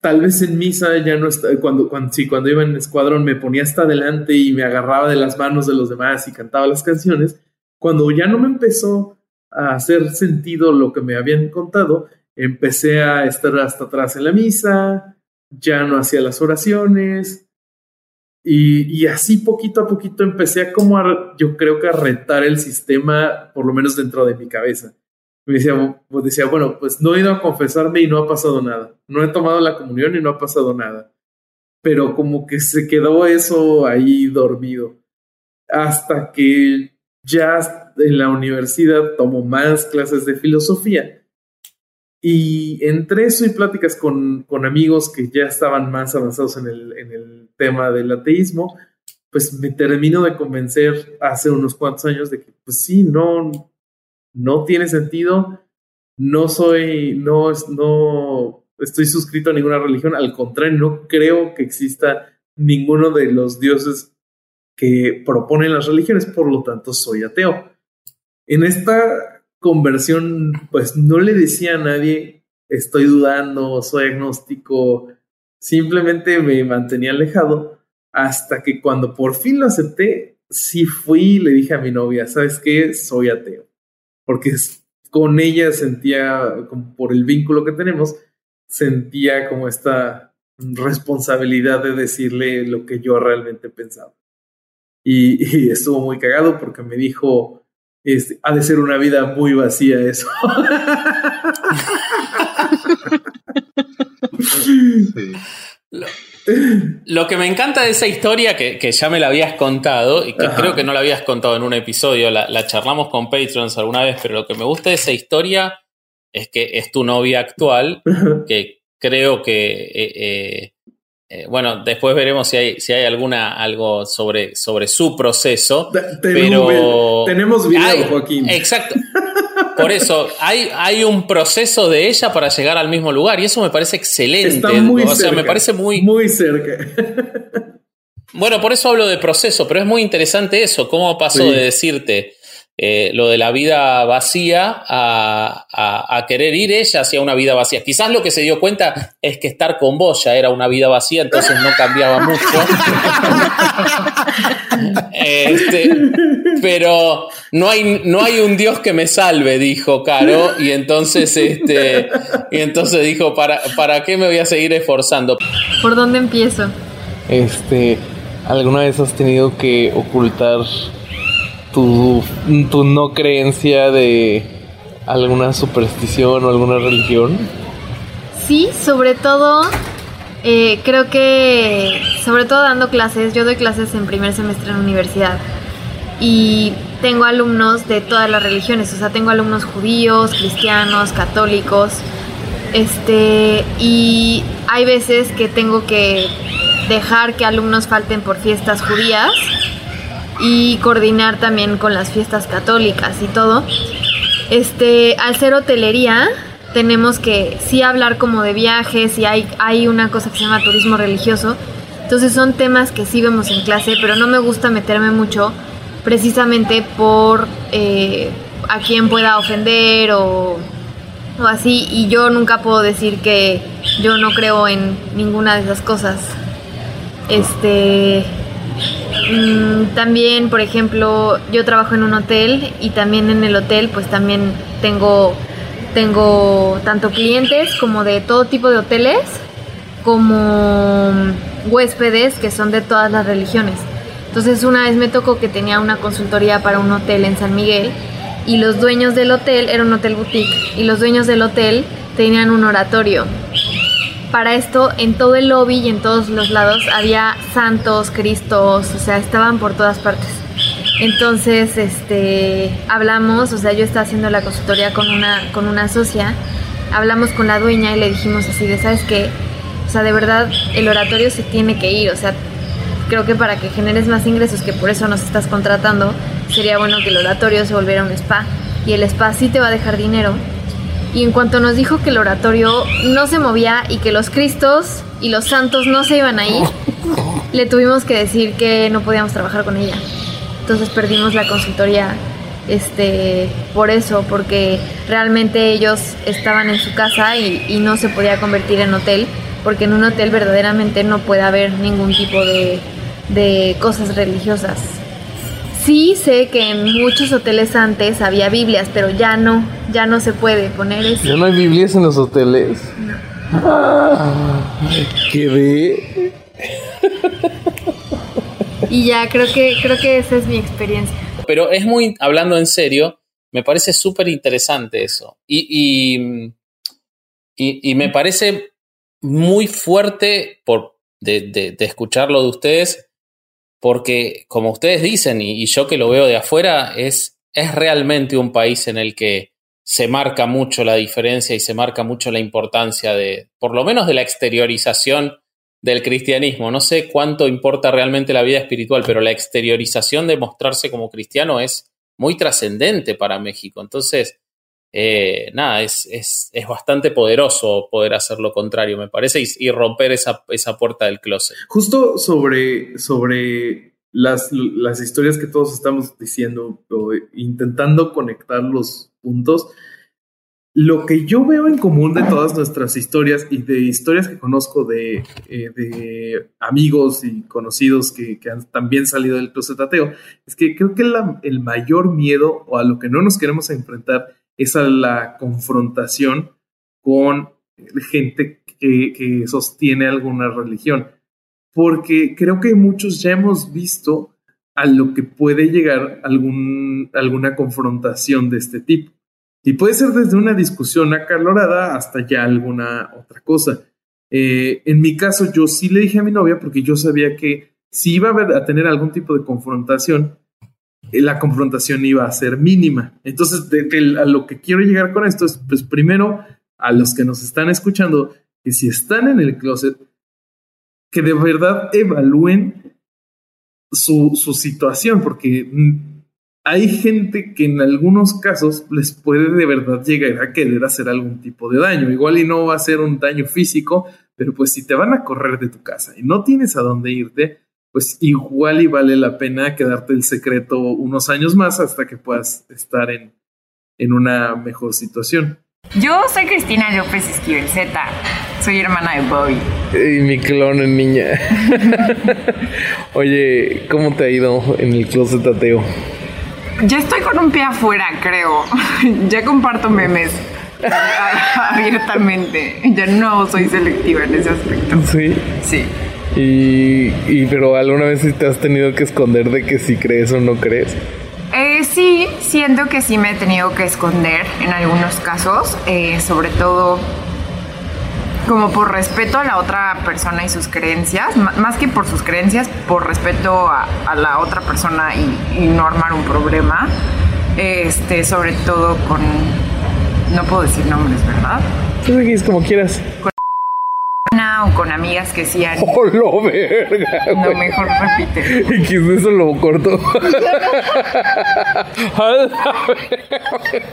tal vez en misa ya no está, cuando, cuando, sí, cuando iba en escuadrón me ponía hasta adelante y me agarraba de las manos de los demás y cantaba las canciones, cuando ya no me empezó a hacer sentido lo que me habían contado, empecé a estar hasta atrás en la misa, ya no hacía las oraciones, y, así poquito a poquito empecé a como yo creo que a retar el sistema, por lo menos dentro de mi cabeza. Me decía, pues decía, bueno, pues no he ido a confesarme y no ha pasado nada. No he tomado la comunión y no ha pasado nada. Pero como que se quedó eso ahí dormido. Hasta que ya en la universidad tomo más clases de filosofía y entre eso y pláticas con, con amigos que ya estaban más avanzados en el, en el, tema del ateísmo, pues me termino de convencer hace unos cuantos años de que, pues sí, no, no tiene sentido, no soy, no, no estoy suscrito a ninguna religión, al contrario, no creo que exista ninguno de los dioses que proponen las religiones, por lo tanto soy ateo. En esta conversión, pues no le decía a nadie, estoy dudando, soy agnóstico, simplemente me mantenía alejado hasta que cuando por fin lo acepté, sí fui y le dije a mi novia, ¿sabes qué? Soy ateo. Porque con ella sentía, por el vínculo que tenemos, sentía como esta responsabilidad de decirle lo que yo realmente pensaba. Y, y estuvo muy cagado porque me dijo, este, ha de ser una vida muy vacía eso. Lo, que me encanta de esa historia, que, ya me la habías contado, y que creo que no la habías contado en un episodio, la, charlamos con Patrons alguna vez, pero lo que me gusta de esa historia es que es tu novia actual, que creo que eh, bueno, después veremos si hay, si hay alguna algo sobre, sobre su proceso. pero tenemos video, Joaquín. Exacto. Por eso, hay, hay un proceso de ella para llegar al mismo lugar y eso me parece excelente. Está muy o sea, me parece muy. Muy cerca. Bueno, por eso hablo de proceso, pero es muy interesante eso. ¿Cómo pasó de decirte eh, lo de la vida vacía a, querer ir ella hacia una vida vacía. Quizás lo que se dio cuenta es que estar con vos ya era una vida vacía, entonces no cambiaba mucho. Este, pero no hay, no hay un Dios que me salve, dijo Caro, y entonces, este, y entonces dijo, ¿para, ¿para qué me voy a seguir esforzando? ¿Por dónde empiezo? Este, ¿alguna vez has tenido que ocultar tu, tu no creencia de alguna superstición o alguna religión? Sí, sobre todo, eh, creo que, sobre todo dando clases, yo doy clases en primer semestre en universidad y tengo alumnos de todas las religiones, o sea, tengo alumnos judíos, cristianos, católicos, este, y hay veces que tengo que dejar que alumnos falten por fiestas judías y coordinar también con las fiestas católicas y todo. Este, al ser hotelería, tenemos que sí hablar como de viajes y hay, hay una cosa que se llama turismo religioso. Entonces son temas que sí vemos en clase, pero no me gusta meterme mucho precisamente por eh, a quién pueda ofender o, o así. Y yo nunca puedo decir que yo no creo en ninguna de esas cosas. Este, Mm, también, por ejemplo, yo trabajo en un hotel y también en el hotel pues también tengo, tengo tanto clientes como de todo tipo de hoteles como huéspedes que son de todas las religiones. Entonces una vez me tocó que tenía una consultoría para un hotel en San Miguel y los dueños del hotel, era un hotel boutique, y los dueños del hotel tenían un oratorio para esto en todo el lobby y en todos los lados había santos, cristos, o sea, estaban por todas partes. Entonces, este, hablamos, o sea, yo estaba haciendo la consultoría con una, con una socia, hablamos con la dueña y le dijimos así de, ¿sabes qué? O sea, de verdad, el oratorio se tiene que ir, o sea, creo que para que generes más ingresos, que por eso nos estás contratando, sería bueno que el oratorio se volviera un spa. Y el spa sí te va a dejar dinero, y en cuanto nos dijo que el oratorio no se movía y que los cristos y los santos no se iban a ir, le tuvimos que decir que no podíamos trabajar con ella. Entonces perdimos la consultoría este, por eso, porque realmente ellos estaban en su casa y, no se podía convertir en hotel, porque en un hotel verdaderamente no puede haber ningún tipo de, de cosas religiosas. Sí sé que en muchos hoteles antes había Biblias, pero ya no, ya no se puede poner eso. ¿Ya no hay Biblias en los hoteles? No. Ah, ¿Qué ve? y ya, creo que, creo que esa es mi experiencia. Pero es muy, hablando en serio, me parece súper interesante eso. Y, y, me parece muy fuerte por, de, de escucharlo de ustedes porque como ustedes dicen, y, yo que lo veo de afuera, es, es realmente un país en el que se marca mucho la diferencia y se marca mucho la importancia de, por lo menos de la exteriorización del cristianismo. No sé cuánto importa realmente la vida espiritual, pero la exteriorización de mostrarse como cristiano es muy trascendente para México. Entonces, eh, nada, es, es, es, bastante poderoso poder hacer lo contrario, me parece, y, romper esa, esa, puerta del closet. Justo sobre, sobre las, las historias que todos estamos diciendo, o intentando conectar los puntos, lo que yo veo en común de todas nuestras historias y de historias que conozco de, eh, de amigos y conocidos que, que, han también salido del closet ateo, es que creo que el mayor miedo o a lo que no nos queremos enfrentar es la confrontación con gente que, sostiene alguna religión. Porque creo que muchos ya hemos visto a lo que puede llegar alguna confrontación de este tipo. Y puede ser desde una discusión acalorada hasta ya alguna otra cosa. Eh, en mi caso, yo sí le dije a mi novia porque yo sabía que si iba a, tener algún tipo de confrontación, la confrontación iba a ser mínima. Entonces, a lo que quiero llegar con esto es, pues primero, a los que nos están escuchando, que si están en el closet, que de verdad evalúen su, su situación, porque hay gente que en algunos casos les puede de verdad llegar a querer hacer algún tipo de daño. Igual y no va a ser un daño físico, pero pues si te van a correr de tu casa y no tienes a dónde irte, pues igual y vale la pena quedarte el secreto unos años más hasta que puedas estar en, en una mejor situación. Yo soy Cristina López Esquivel Z. Soy hermana de Bobby. Y mi clon niña. Oye, ¿cómo te ha ido en el closet ateo? Ya estoy con un pie afuera, creo. ya comparto memes abiertamente. Ya no soy selectiva en ese aspecto. Sí. Sí. Y, y pero alguna vez te has tenido que esconder de que si crees o no crees. Eh, sí, siento que sí me he tenido que esconder en algunos casos, eh, sobre todo como por respeto a la otra persona y sus creencias, más que por sus creencias, por respeto a, la otra persona y, no armar un problema, este, sobre todo con, no puedo decir nombres, ¿verdad? Pues como quieras o con amigas que decían. ¡Oh, lo verga! No, mejor repite. ¿Y qué eso lo corto?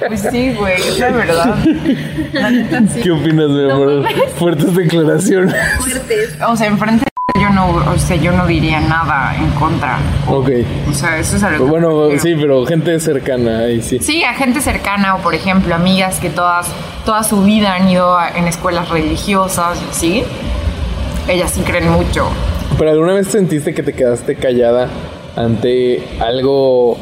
pues sí, güey, es la verdad. ¿Qué opinas, mi amor? Fuertes declaraciones. Fuertes. O sea, enfrente yo no, o sea, yo no diría nada en contra. Ok. O sea, eso es algo Bueno, sí, pero gente cercana, ahí sí. Sí, a gente cercana, o por ejemplo, amigas que todas, toda su vida han ido en escuelas religiosas, ¿sí? Ellas sí creen mucho. ¿Pero alguna vez sentiste que te quedaste callada ante algo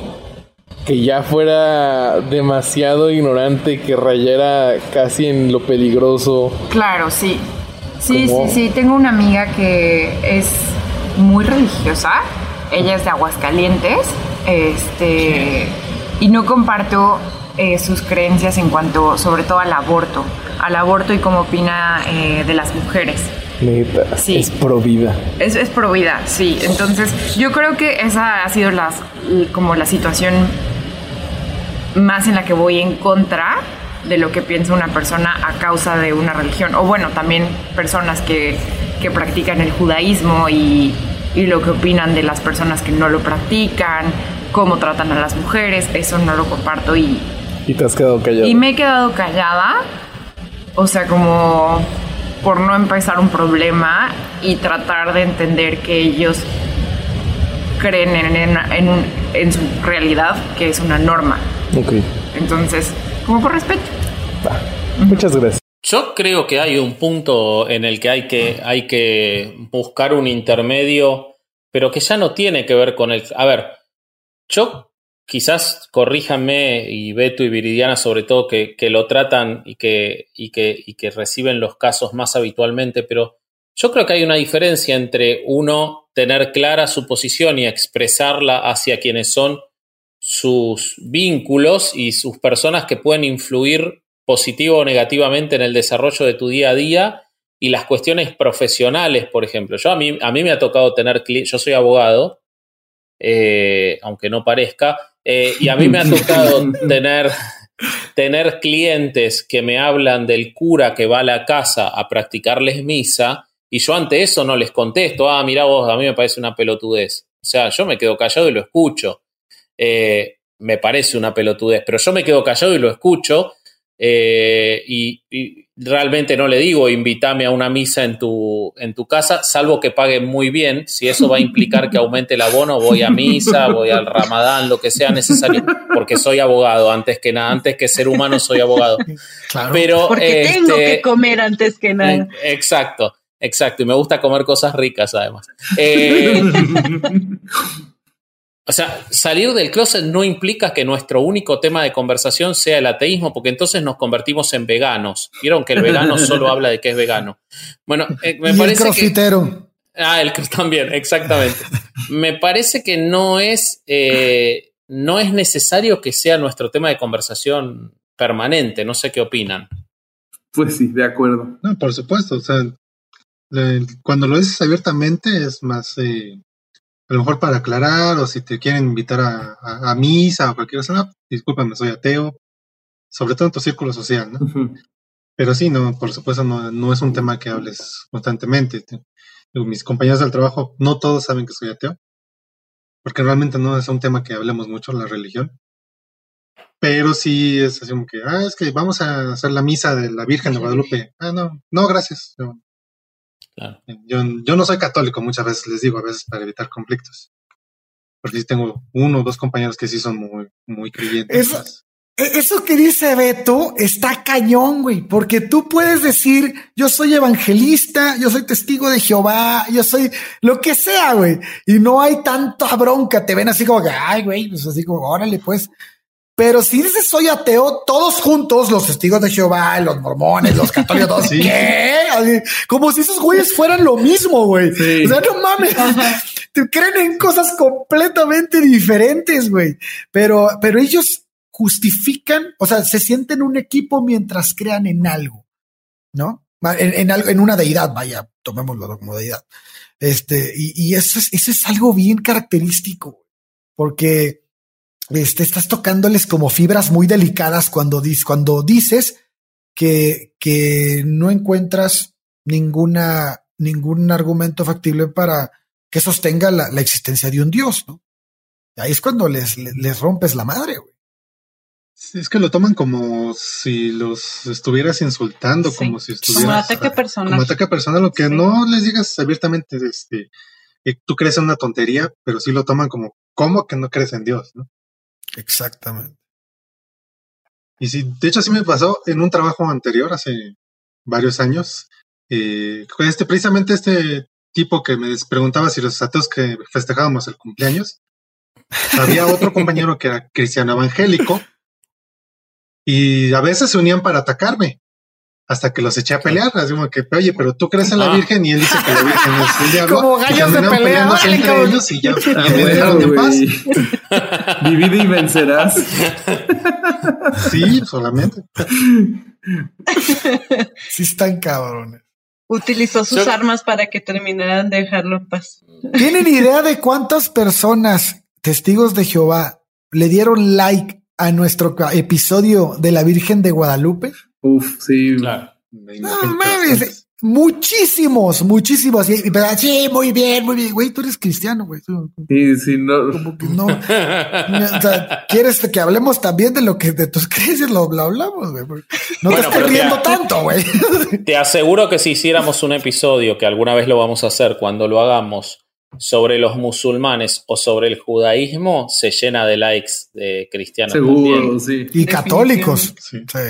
que ya fuera demasiado ignorante, que rayara casi en lo peligroso? Claro, sí. Sí, sí, sí. Tengo una amiga que es muy religiosa. Ella es de Aguascalientes. Este. Y no comparto eh, sus creencias en cuanto, sobre todo al aborto. Al aborto y cómo opina eh, de las mujeres. Sí. Es pro vida. Es, es pro vida, sí. Entonces, yo creo que esa ha sido las, como la situación más en la que voy en contra de lo que piensa una persona a causa de una religión. O bueno, también personas que, que practican el judaísmo y, y, lo que opinan de las personas que no lo practican, cómo tratan a las mujeres, eso no lo comparto y... Y te has quedado callada. Y me he quedado callada, o sea, como por no empezar un problema y tratar de entender que ellos creen en, en, en, su realidad, que es una norma. Ok. Entonces, como por respeto. Muchas gracias. Yo creo que hay un punto en el que hay que, hay que buscar un intermedio, pero que ya no tiene que ver con el... A ver, yo quizás corríjanme y Beto y Viridiana sobre todo que, que lo tratan y que, y, que, y que reciben los casos más habitualmente, pero yo creo que hay una diferencia entre uno tener clara su posición y expresarla hacia quienes son sus vínculos y sus personas que pueden influir positivo o negativamente en el desarrollo de tu día a día y las cuestiones profesionales, por ejemplo. Yo a mí, a mí me ha tocado tener, yo soy abogado, eh, aunque no parezca, eh, y a mí me ha tocado tener, tener clientes que me hablan del cura que va a la casa a practicarles misa y yo ante eso no les contesto, ah, mira vos, a mí me parece una pelotudez. O sea, yo me quedo callado y lo escucho. Eh, me parece una pelotudez, pero yo me quedo callado y lo escucho eh, y, realmente no le digo invítame a una misa en tu, en tu casa, salvo que pague muy bien. Si eso va a implicar que aumente el abono, voy a misa, voy al ramadán, lo que sea necesario, porque soy abogado, antes que nada, antes que ser humano soy abogado. Pero, porque tengo que este, comer antes que nada. Exacto. Exacto, y me gusta comer cosas ricas además. Eh, o sea, salir del closet no implica que nuestro único tema de conversación sea el ateísmo, porque entonces nos convertimos en veganos. Vieron que el vegano solo habla de que es vegano. Bueno, eh, me parece el que. Ah, el también, exactamente. me parece que no es, eh, no es necesario que sea nuestro tema de conversación permanente. No sé qué opinan. Pues sí, de acuerdo. No, por supuesto. O sea, cuando lo dices abiertamente es más eh, a lo mejor para aclarar o si te quieren invitar a, misa o cualquier cosa, discúlpame, soy ateo, sobre todo en tu círculo social, ¿no? Pero sí, no, por supuesto, no, no es un tema que hables constantemente. Mis compañeros del trabajo, no todos saben que soy ateo, porque realmente no es un tema que hablemos mucho, la religión. Pero sí es así como que, ah, es que vamos a hacer la misa de la Virgen de Guadalupe. Ah, no, no, gracias. Yo, yo no soy católico, muchas veces les digo, a veces para evitar conflictos. Porque sí tengo uno o dos compañeros que sí son muy, muy creyentes. E-, eso que dice Beto está cañón, güey, porque tú puedes decir, yo soy evangelista, yo soy testigo de Jehová, yo soy lo que sea, güey, y no hay tanta bronca, te ven así como que, ay, güey, pues así como, órale, pues. Pero si dices soy ateo, todos juntos, los testigos de Jehová, los mormones, los católicos, ¿qué? como si esos güeyes fueran lo mismo, güey. O sea, no mames. Te creen en cosas completamente diferentes, güey. Pero, pero ellos justifican, o sea, se sienten un equipo mientras crean en algo, ¿no? En, en, algo, en una deidad, vaya, tomémoslo como deidad. Este, y, y eso, es, eso es algo bien característico, porque este, estás tocándoles como fibras muy delicadas cuando, dices, cuando dices que, que no encuentras ninguna, ningún argumento factible para que sostenga la, la existencia de un Dios, ¿no? Ahí es cuando les, les, les rompes la madre, güey es que lo toman como si los estuvieras insultando, como si estuvieras. Como ataque personal. Como ataque personal, lo que no les digas abiertamente, este, tú crees en una tontería, pero sí lo toman como, ¿cómo que no crees en Dios? ¿no? Exactamente. Y sí, de hecho, sí me pasó en un trabajo anterior, hace varios años, eh, este, precisamente este tipo que me preguntaba si los ateos que festejábamos el cumpleaños, había otro compañero que era cristiano evangélico y a veces se unían para atacarme hasta que los eché a pelear, así como que, oye, pero tú crees en la Virgen y él dice que la Virgen es el diablo. Como gallos de pelea, entre ellos y ya ah, me dejaron en paz. Divide y vencerás. sí, solamente. sí están cabrones. Utilizó sus armas para que terminaran de dejarlo en paz. ¿Tienen idea de cuántas personas, testigos de Jehová, le dieron like a nuestro episodio de la Virgen de Guadalupe? Uf, sí. Claro. No mames, muchísimos, muchísimos. Sí, sí, muy bien, muy bien. Güey, tú eres cristiano, güey. Sí, sí, no. Como que no. o sea, quieres que hablemos también de lo que de tus creencias lo, hablamos, güey. No te estás riendo tanto, güey. Te aseguro que si hiciéramos un episodio, que alguna vez lo vamos a hacer cuando lo hagamos, sobre los musulmanes o sobre el judaísmo se llena de likes de cristianos. Seguro, sí. Y católicos.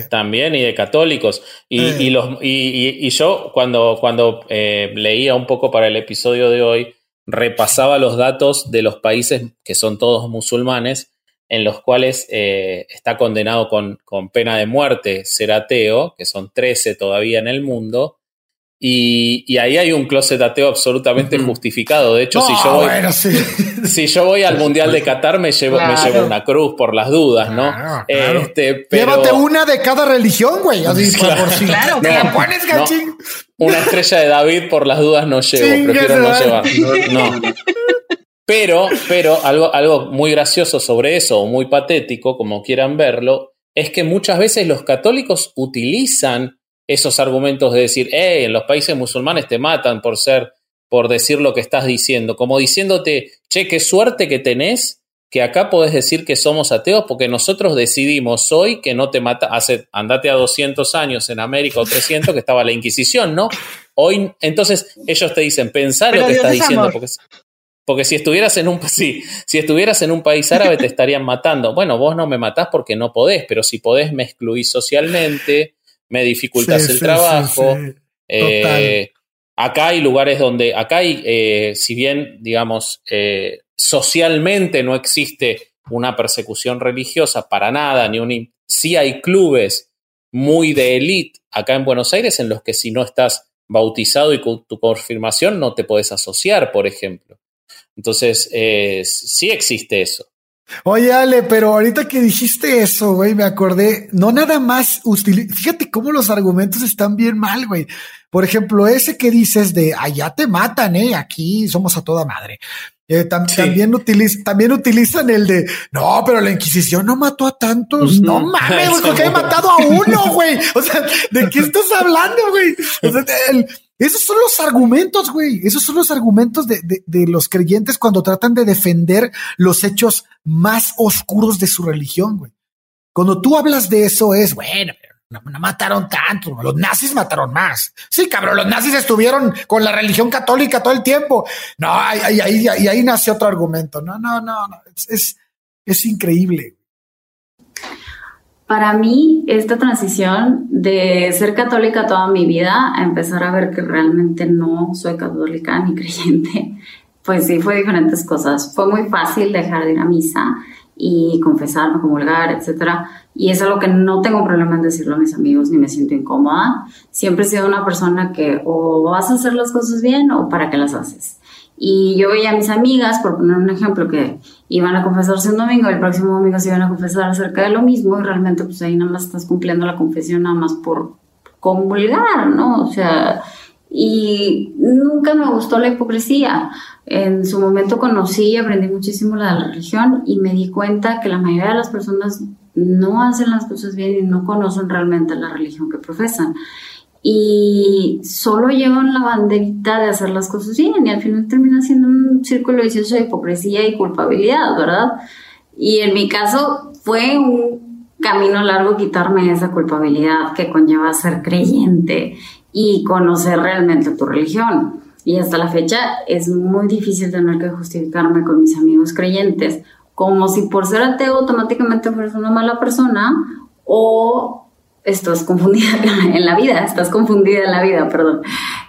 También, y de católicos. Y, eh. los, y, yo cuando, cuando eh, leía un poco para el episodio de hoy, repasaba los datos de los países que son todos musulmanes, en los cuales eh, está condenado con, con pena de muerte ser ateo, que son 13 todavía en el mundo, y, ahí hay un closet ateo absolutamente justificado. De hecho, si, yo voy, si yo voy al Mundial de Qatar, me llevo, me llevo una cruz por las dudas, ¿no? Este, Llévate una de cada religión, güey. claro, por si claro, te la pones, gachín. una estrella de David por las dudas no llevo, prefiero no llevar. No, Pero, pero algo, algo muy gracioso sobre eso, o muy patético, como quieran verlo, es que muchas veces los católicos utilizan esos argumentos de decir, eh, en los países musulmanes te matan por ser, por decir lo que estás diciendo, como diciéndote, che, qué suerte que tenés que acá podés decir que somos ateos porque nosotros decidimos hoy que no te mata, hace, andate a 200 años en América o 300 que estaba la Inquisición, ¿no? Hoy, entonces ellos te dicen, pensá lo que estás diciendo, porque, porque, si estuvieras en un si estuvieras en un país árabe te estarían matando. Bueno, vos no me matás porque no podés, pero si podés me excluís socialmente, me dificultas el trabajo. Eh, acá hay lugares donde, acá hay, eh, si bien, digamos, eh, socialmente no existe una persecución religiosa para nada, ni un... Sí hay clubes muy de élite acá en Buenos Aires en los que si no estás bautizado y con tu confirmación no te puedes asociar, por ejemplo. Entonces, sí existe eso. Oye, Ale, pero ahorita que dijiste eso, güey, me acordé, no nada más, fíjate cómo los argumentos están bien mal, güey. Por ejemplo, ese que dices de allá te matan, eh, aquí somos a toda madre. Eh, también, también utilizan el de no, pero la Inquisición no mató a tantos. No mames, porque he matado a uno, güey. O sea, ¿de qué estás hablando, güey? Esos son los argumentos, güey. Esos son los argumentos de, de, los creyentes cuando tratan de defender los hechos más oscuros de su religión, güey. Cuando tú hablas de eso es, bueno, no, mataron tanto, los nazis mataron más. Sí, cabrón, los nazis estuvieron con la religión católica todo el tiempo. No, ahí, ahí, ahí, ahí otro argumento. No, no, no, no. Es, es, increíble. Para mí, esta transición de ser católica toda mi vida a empezar a ver que realmente no soy católica ni creyente, pues sí, fue diferentes cosas. Fue muy fácil dejar de ir a misa y confesarme, comulgar, etcétera. Y es algo que no tengo problema en decirlo a mis amigos ni me siento incómoda. Siempre he sido una persona que o vas a hacer las cosas bien o para qué las haces. Y yo veía a mis amigas, por poner un ejemplo, que iban a confesarse un domingo, el próximo domingo se iban a confesar acerca de lo mismo y realmente pues ahí nada más estás cumpliendo la confesión nada más por comulgar, ¿no? O sea, y nunca me gustó la hipocresía. En su momento conocí y aprendí muchísimo la religión y me di cuenta que la mayoría de las personas no hacen las cosas bien y no conocen realmente la religión que profesan. Y solo llevan la banderita de hacer las cosas bien y al final termina siendo un círculo vicioso de hipocresía y culpabilidad, ¿verdad? Y en mi caso fue un camino largo quitarme esa culpabilidad que conlleva ser creyente y conocer realmente tu religión. Y hasta la fecha es muy difícil tener que justificarme con mis amigos creyentes, como si por ser ateo automáticamente fueras una mala persona o estás confundida en la vida, estás confundida en la vida, perdón.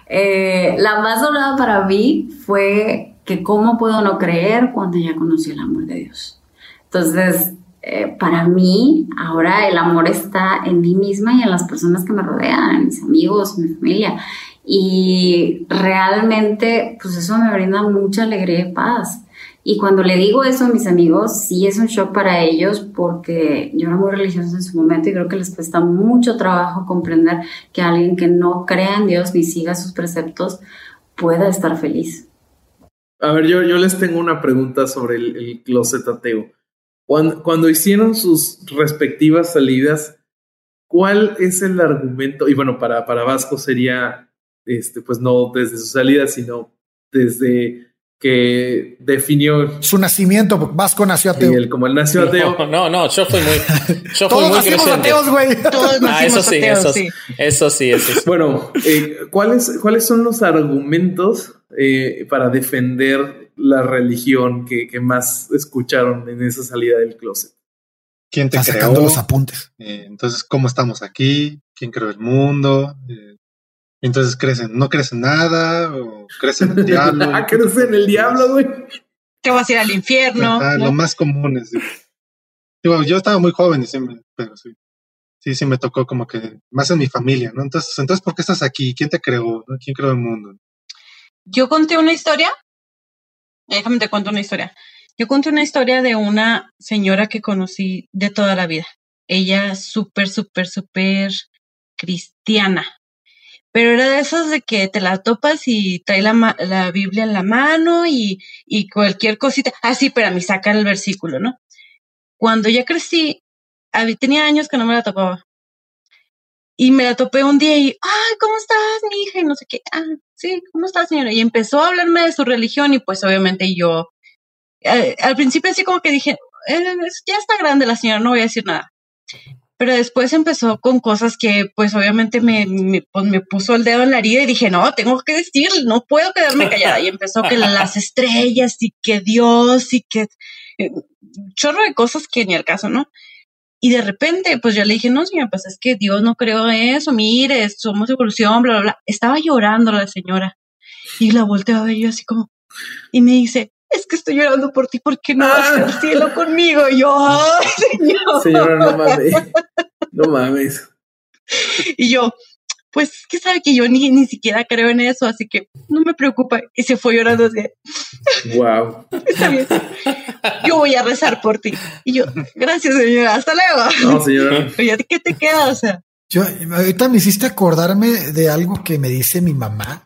Eh, la más dolorosa para mí fue que cómo puedo no creer cuando ya conocí el amor de Dios. Entonces, eh, para mí, ahora el amor está en mí misma y en las personas que me rodean, en mis amigos, mi familia. Y realmente, pues eso me brinda mucha alegría y paz. Y cuando le digo eso a mis amigos, sí es un shock para ellos porque yo era muy religiosa en su momento y creo que les cuesta mucho trabajo comprender que alguien que no crea en Dios ni siga sus preceptos pueda estar feliz. A ver, yo, yo les tengo una pregunta sobre el, el closet ateo. Cuando, hicieron sus respectivas salidas, ¿cuál es el argumento? Y bueno, para, para Vasco sería, este, pues no desde su salida, sino desde que definió su nacimiento. Vasco nació ateo. Él, como él nació ateo. No, no, yo fui muy, yo fui muy ateos, güey. Todos ah, eso sí, eso, sí. eso sí, eso sí. Bueno, eh, ¿cuáles, ¿cuáles son los argumentos eh, para defender la religión que, más escucharon en esa salida del closet. ¿Quién te creó? los apuntes. Eh, entonces, ¿cómo estamos aquí? ¿Quién creó el mundo? Eh, entonces, ¿crecen? ¿No crecen nada? ¿O crecen en el diablo? ah, crecen en el diablo, güey. ¿Qué vas a ir al infierno? Lo más común es... Digo, yo estaba muy joven y siempre, pero sí. Sí, sí me tocó como que más en mi familia, ¿no? Entonces, entonces ¿por qué estás aquí? ¿Quién te creó? ¿Quién creó el mundo? Yo conté una historia Déjame te cuento una historia. Yo conté una historia de una señora que conocí de toda la vida. Ella súper, súper, súper cristiana. Pero era de esas de que te la topas y trae la, la Biblia en la mano y, y cualquier cosita. Ah, sí, pero a mí saca el versículo, ¿no? Cuando ya crecí, tenía años que no me la topaba. Y me la topé un día y, ay, ¿cómo estás, mi hija? Y no sé qué. Ah, sí, ¿cómo estás, señora? Y empezó a hablarme de su religión y pues obviamente yo, eh, al principio así como que dije, eh, ya está grande la señora, no voy a decir nada. Pero después empezó con cosas que pues obviamente me, pues, me puso el dedo en la herida y dije, no, tengo que decir, no puedo quedarme callada. Y empezó que las estrellas y que Dios y que... Eh, chorro de cosas que ni al caso, ¿no? Y de repente, pues yo le dije, no, señora, pues es que Dios no creó eso, mire, somos evolución, bla, bla, bla. Estaba llorando la señora. Y la volteé a ver yo así como, y me dice, es que estoy llorando por ti porque no vas al cielo conmigo. Y yo, ay, señor. Señora, no mames. No mames. Y yo, pues que sabe que yo ni, ni siquiera creo en eso, así que no me preocupa. Y se fue llorando así. Wow. Está bien. Yo voy a rezar por ti. Y yo, gracias, señora, hasta luego. No, señora. Oye, ¿qué te queda? O sea. Yo, ahorita me hiciste acordarme de algo que me dice mi mamá.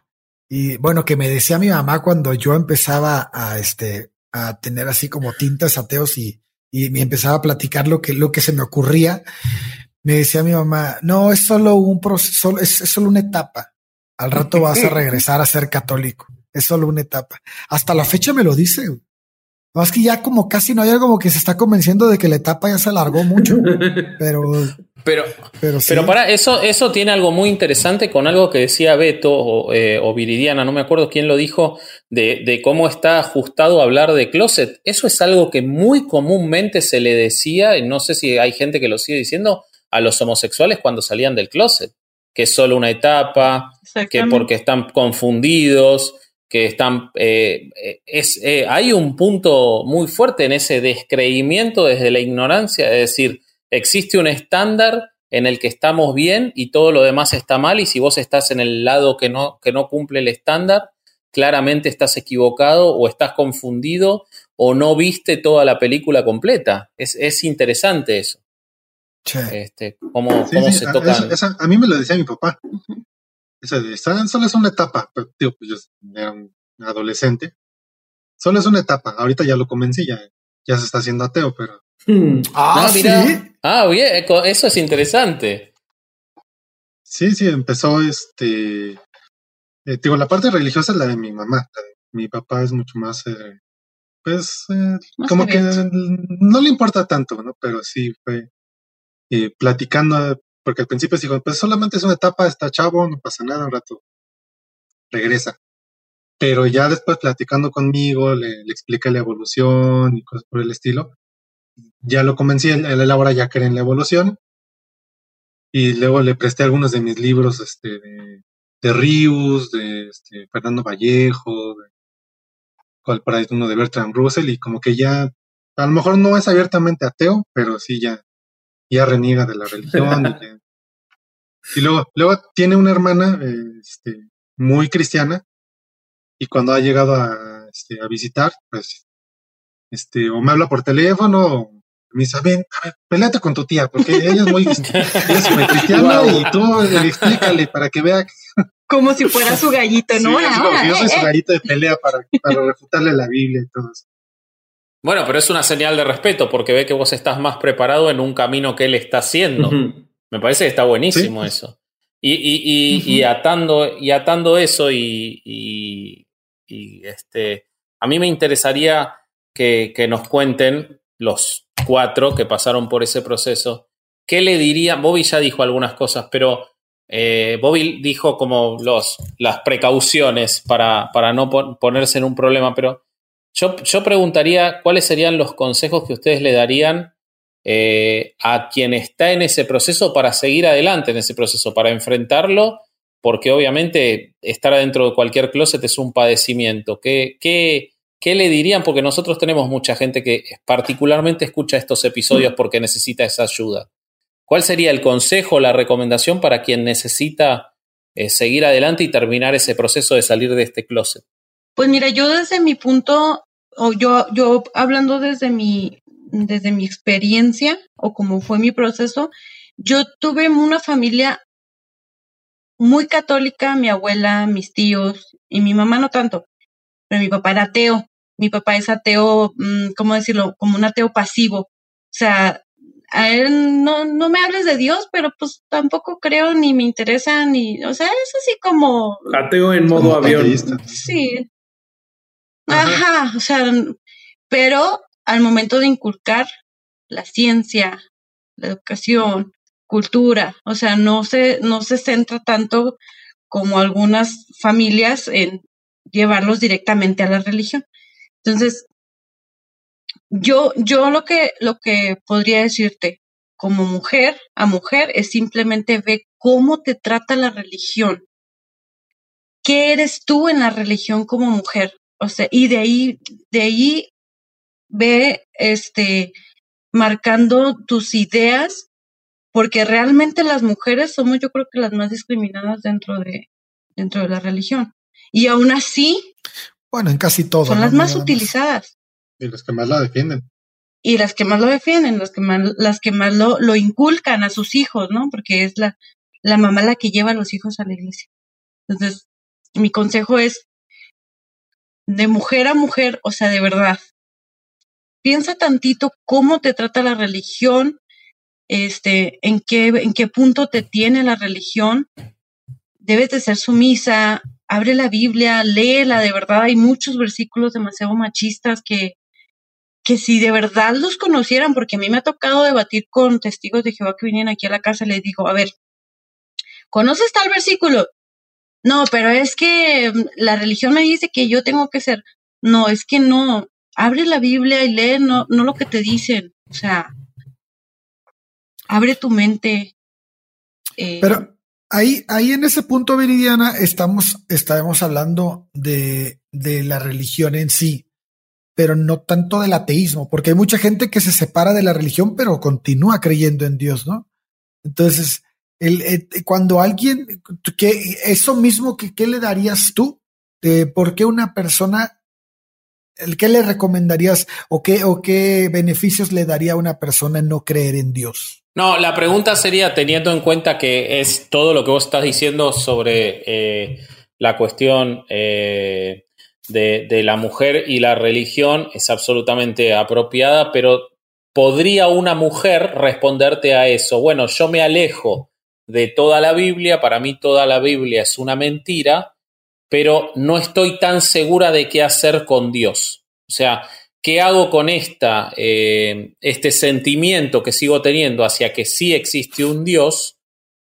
Y bueno, que me decía mi mamá cuando yo empezaba a este, a tener así como tintas ateos y, y me empezaba a platicar lo que, lo que se me ocurría. Me decía mi mamá, no, es solo un proceso, es, es solo una etapa. Al rato vas a regresar a ser católico. Es solo una etapa. Hasta la fecha me lo dice. Más que ya como casi no hay algo como que se está convenciendo de que la etapa ya se alargó mucho, pero pero, pero, para eso, eso tiene algo muy interesante con algo que decía Beto o, eh, o Viridiana, no me acuerdo quién lo dijo, de, de, cómo está ajustado hablar de closet. Eso es algo que muy comúnmente se le decía, y no sé si hay gente que lo sigue diciendo, a los homosexuales cuando salían del closet, que es solo una etapa, que porque están confundidos, que están... Eh, es, eh, hay un punto muy fuerte en ese descreimiento desde la ignorancia, es decir, existe un estándar en el que estamos bien y todo lo demás está mal y si vos estás en el lado que no, que no cumple el estándar, claramente estás equivocado o estás confundido o no viste toda la película completa. Es, es interesante eso. Este, cómo, se toca. a mí me lo decía mi papá. Eso de, solo es una etapa. Pero, tío, pues yo era un adolescente. Solo es una etapa. Ahorita ya lo convencí, ya, ya se está haciendo ateo, pero Hmm. Ah, ah, mira. Ah, bien, eso es interesante. Sí, sí, empezó este. Eh, digo, la parte religiosa es la de mi mamá. mi papá es mucho más. Eh, pues, eh, como que no le importa tanto, ¿no? Pero sí fue platicando, porque al principio dijo, pues solamente es una etapa, está chavo, no pasa nada, un rato regresa. Pero ya después platicando conmigo, le, le explica la evolución y cosas por el estilo ya lo convencí, él, él ahora ya cree en la evolución. Y luego le presté algunos de mis libros este, de, de Rius, de este, Fernando Vallejo, de, cual para uno de Bertrand Russell, y como que ya, a lo mejor no es abiertamente ateo, pero sí ya, ya reniega de la religión. y, luego, luego tiene una hermana este, muy cristiana, y cuando ha llegado a, este, a visitar, pues, este, o me habla por teléfono, me dice, ven, a ver, peleate con tu tía, porque ella es muy, cristiana y tú explícale para que vea. Como si fuera su gallito, ¿no? yo soy su gallito de pelea para, para refutarle la Biblia y todo eso. Bueno, pero es una señal de respeto porque ve que vos estás más preparado en un camino que él está haciendo. Me parece que está buenísimo eso. Y, y, y, atando, y atando eso y, y, este, a mí me interesaría que, nos cuenten los cuatro que pasaron por ese proceso, ¿qué le diría? Bobby ya dijo algunas cosas, pero eh, Bobby dijo como los, las precauciones para, para no ponerse en un problema, pero yo, yo, preguntaría cuáles serían los consejos que ustedes le darían eh, a quien está en ese proceso para seguir adelante en ese proceso, para enfrentarlo, porque obviamente estar adentro de cualquier closet es un padecimiento. ¿Qué, qué, ¿Qué le dirían? Porque nosotros tenemos mucha gente que particularmente escucha estos episodios porque necesita esa ayuda. ¿Cuál sería el consejo, la recomendación para quien necesita eh, seguir adelante y terminar ese proceso de salir de este closet? Pues mira, yo desde mi punto, o yo, yo hablando desde mi, desde mi experiencia o como fue mi proceso, yo tuve una familia muy católica, mi abuela, mis tíos y mi mamá no tanto, pero mi papá era ateo mi papá es ateo, mm, ¿cómo decirlo? Como un ateo pasivo. O sea, a él no, no me hables de Dios, pero pues tampoco creo ni me interesa ni, o sea, es así como... Ateo en modo avión. Sí. Ajá, o sea, pero al momento de inculcar la ciencia, la educación, cultura, o sea, no se, no se centra tanto como algunas familias en llevarlos directamente a la religión. Entonces, yo, yo lo que, lo que podría decirte como mujer a mujer es simplemente ve cómo te trata la religión. ¿Qué eres tú en la religión como mujer? O sea, y de ahí, de ahí ve, este, marcando tus ideas, porque realmente las mujeres somos, yo creo que las más discriminadas dentro de, dentro de la religión. Y aún así, bueno, en casi todo. Son las más utilizadas. Y las que más la defienden. Y las que más lo defienden, las que más, las que más lo, lo inculcan a sus hijos, ¿no? Porque es la, la mamá la que lleva a los hijos a la iglesia. Entonces, mi consejo es de mujer a mujer, o sea, de verdad. Piensa tantito cómo te trata la religión, este, en qué, en qué punto te tiene la religión. Debes de ser sumisa, abre la Biblia, léela, de verdad hay muchos versículos demasiado machistas que, que si de verdad los conocieran, porque a mí me ha tocado debatir con testigos de Jehová que vienen aquí a la casa, les digo, a ver, ¿conoces tal versículo? No, pero es que mm, la religión me dice que yo tengo que ser. No, es que no. Abre la Biblia y lee no, no lo que te dicen. O sea, abre tu mente. Eh, pero ahí, ahí en ese punto, Viridiana, estamos, estamos hablando de, de la religión en sí pero no tanto del ateísmo, porque hay mucha gente que se separa de la religión, pero continúa creyendo en Dios, ¿no? Entonces, el, eh, cuando alguien, que eso mismo, que, ¿qué le darías tú? De ¿Por qué una persona, el qué le recomendarías o qué, o qué beneficios le daría a una persona no creer en Dios? No, la pregunta sería, teniendo en cuenta que es todo lo que vos estás diciendo sobre eh, la cuestión eh, de, la mujer y la religión es absolutamente apropiada, pero ¿podría una mujer responderte a eso? Bueno, yo me alejo de toda la Biblia, para mí toda la Biblia es una mentira, pero no estoy tan segura de qué hacer con Dios. O sea, ¿qué hago con esta, eh, este sentimiento que sigo teniendo hacia que sí existe un Dios,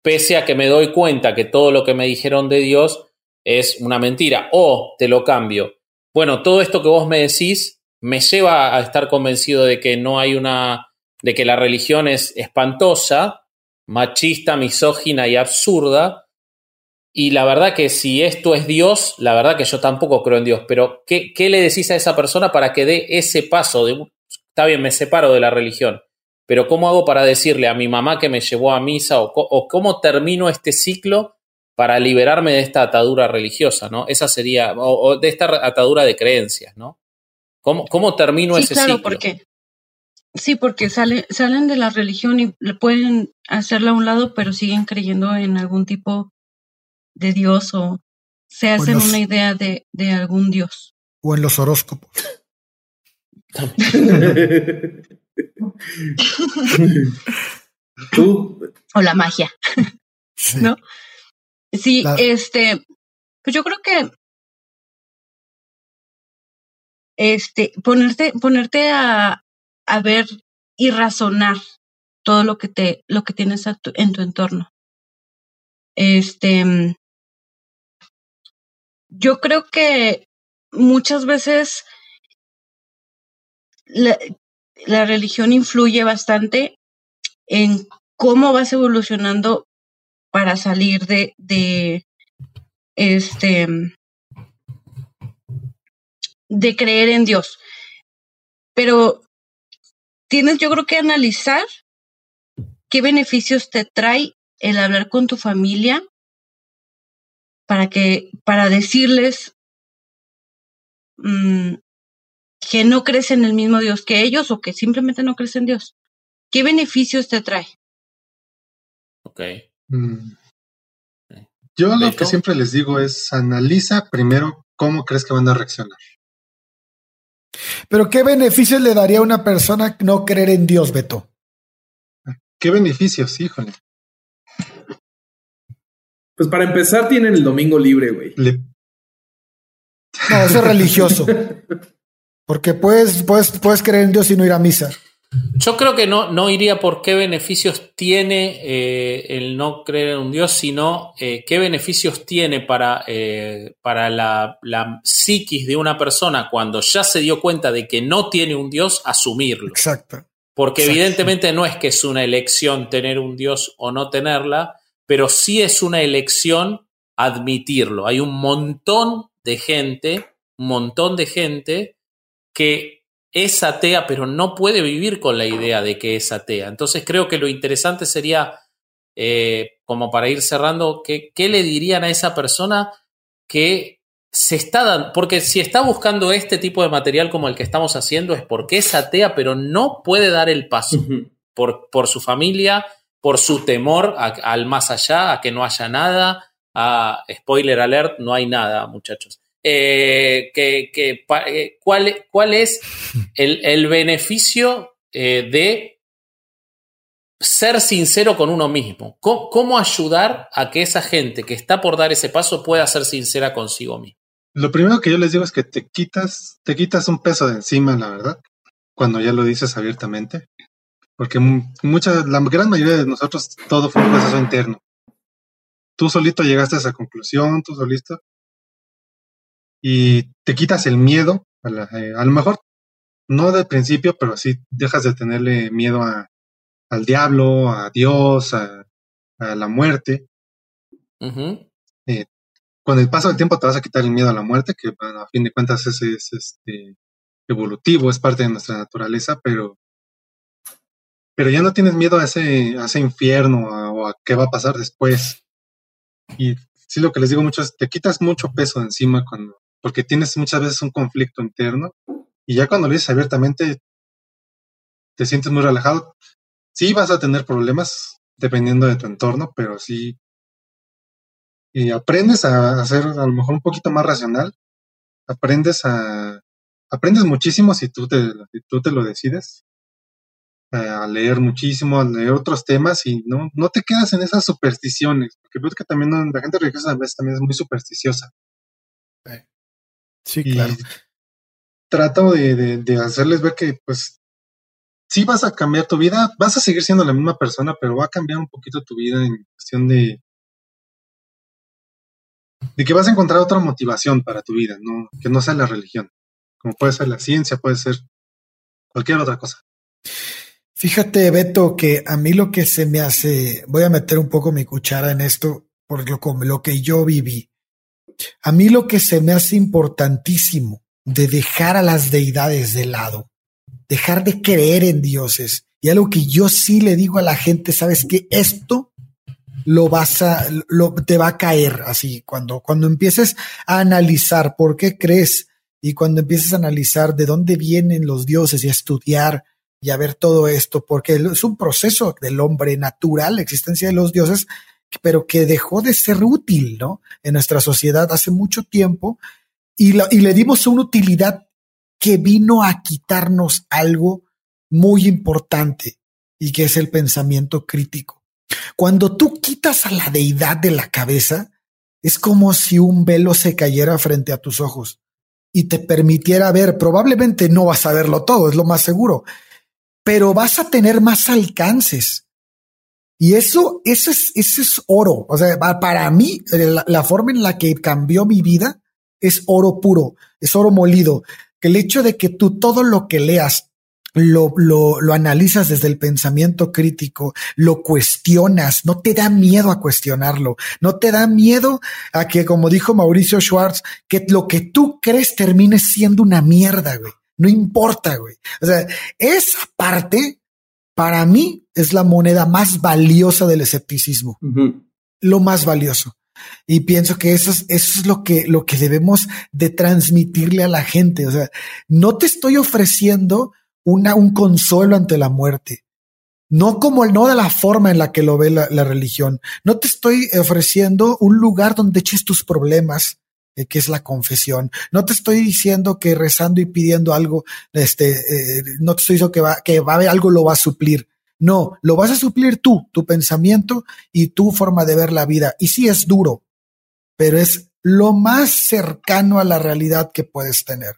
pese a que me doy cuenta que todo lo que me dijeron de Dios es una mentira. O te lo cambio. Bueno, todo esto que vos me decís me lleva a estar convencido de que no hay una, de que la religión es espantosa, machista, misógina y absurda. Y la verdad que si esto es Dios, la verdad que yo tampoco creo en Dios. Pero, ¿qué, qué le decís a esa persona para que dé ese paso? De, está bien, me separo de la religión. Pero ¿cómo hago para decirle a mi mamá que me llevó a misa o, o cómo termino este ciclo para liberarme de esta atadura religiosa, ¿no? Esa sería, o, de esta atadura de creencias, ¿no? ¿Cómo, cómo termino sí, ese claro, Porque, sí, porque sale, salen de la religión y pueden hacerla a un lado, pero siguen creyendo en algún tipo de Dios o se hacen una idea de, de algún Dios. O en los horóscopos. O la magia. ¿No? Sí, este, pues yo creo que este, ponerte, ponerte a, a ver y razonar todo lo que te, lo que tienes en tu entorno. Este, yo creo que muchas veces la, religión influye bastante en cómo vas evolucionando para salir de, de este de creer en Dios. Pero tienes yo creo que analizar qué beneficios te trae el hablar con tu familia para que para decirles mm, que no crees en el mismo Dios que ellos o que simplemente no crees en Dios. ¿Qué beneficios te trae? Ok. Mm. Yo lo que siempre les digo es analiza primero cómo crees que van a reaccionar. Pero ¿qué beneficios le daría a una persona no creer en Dios, Beto? ¿Qué beneficios, híjole? Pues para empezar tienen el domingo libre, güey. No, eso es religioso. Porque puedes, puedes, puedes creer en Dios y no ir a misa. Yo creo que no, no iría por qué beneficios tiene eh, el no creer en un Dios, sino eh, qué beneficios tiene para, eh, para la, la, psiquis de una persona cuando ya se dio cuenta de que no tiene un Dios, asumirlo. Exacto. Porque evidentemente no es que es una elección tener un Dios o no tenerla, pero sí es una elección admitirlo. Hay un montón de gente, un montón de gente que es atea, pero no puede vivir con la idea de que es atea. Entonces creo que lo interesante sería, eh, como para ir cerrando, que, ¿qué le dirían a esa persona que se está dando? Porque si está buscando este tipo de material como el que estamos haciendo es porque es atea, pero no puede dar el paso por, por su familia, por su temor al más allá, a que no haya nada, Ah, spoiler alert, no hay nada, muchachos. Eh, que, eh, ¿cuál, ¿Cuál es el, beneficio eh, de ser sincero con uno mismo? ¿Cómo, ayudar a que esa gente que está por dar ese paso pueda ser sincera consigo mismo? Lo primero que yo les digo es que te quitas, te quitas un peso de encima, la verdad, cuando ya lo dices abiertamente. Porque mucha, la gran mayoría de nosotros todo fue un proceso interno. Tú solito llegaste a esa conclusión, tú solito. Y te quitas el miedo, a, eh, lo mejor no del principio, pero sí dejas de tenerle miedo a, al diablo, a Dios, a, la muerte. Eh, con el paso del tiempo te vas a quitar el miedo a la muerte, que a fin de cuentas es, es este, evolutivo, es parte de nuestra naturaleza, pero pero ya no tienes miedo a ese, a ese infierno o a qué va a pasar después. Y sí, lo que les digo mucho es, te quitas mucho peso encima cuando, porque tienes muchas veces un conflicto interno y ya cuando lo dices abiertamente, te sientes muy relajado. Sí vas a tener problemas dependiendo de tu entorno, pero sí y aprendes a, ser a lo mejor un poquito más racional. Aprendes a aprendes muchísimo si tú te, si tú te lo decides a leer muchísimo, a leer otros temas y no, no te quedas en esas supersticiones, porque creo que también la gente religiosa a veces también es muy supersticiosa. Sí, claro. Trato de, de, hacerles ver que, pues, sí vas a cambiar tu vida, vas a seguir siendo la misma persona, pero va a cambiar un poquito tu vida en cuestión de, de que vas a encontrar otra motivación para tu vida, no, que no sea la religión, como puede ser la ciencia, puede ser cualquier otra cosa. Fíjate, Beto, que a mí lo que se me hace, voy a meter un poco mi cuchara en esto, por lo, que yo viví. A mí lo que se me hace importantísimo de dejar a las deidades de lado, dejar de creer en dioses. Y algo que yo sí le digo a la gente, sabes que esto lo vas a, lo, te va a caer así cuando, cuando empieces a analizar por qué crees y cuando empieces a analizar de dónde vienen los dioses y a estudiar y a ver todo esto, porque es un proceso del hombre natural, la existencia de los dioses, pero que dejó de ser útil, ¿no? En nuestra sociedad hace mucho tiempo y, y le dimos una utilidad que vino a quitarnos algo muy importante y que es el pensamiento crítico. Cuando tú quitas a la deidad de la cabeza, es como si un velo se cayera frente a tus ojos y te permitiera ver, probablemente no vas a verlo todo, es lo más seguro, pero vas a tener más alcances. Y eso, eso es, eso es oro. O sea, para mí, la, forma en la que cambió mi vida es oro puro, es oro molido. Que el hecho de que tú todo lo que leas lo, lo, lo analizas desde el pensamiento crítico, lo cuestionas, no te da miedo a cuestionarlo, no te da miedo a que, como dijo Mauricio Schwartz, que lo que tú crees termine siendo una mierda, güey. No importa, güey. O sea, esa parte para mí es la moneda más valiosa del escepticismo. Lo más valioso. Y pienso que eso es, eso es lo que, lo que debemos de transmitirle a la gente. O sea, no te estoy ofreciendo una, un consuelo ante la muerte. No como no de la forma en la que lo ve la, la religión. No te estoy ofreciendo un lugar donde eches tus problemas, que es la confesión. No te estoy diciendo que rezando y pidiendo algo, este, eh, no te estoy diciendo que va, que va a haber algo lo va a suplir. No, lo vas a suplir tú, tu pensamiento y tu forma de ver la vida. Y sí es duro, pero es lo más cercano a la realidad que puedes tener.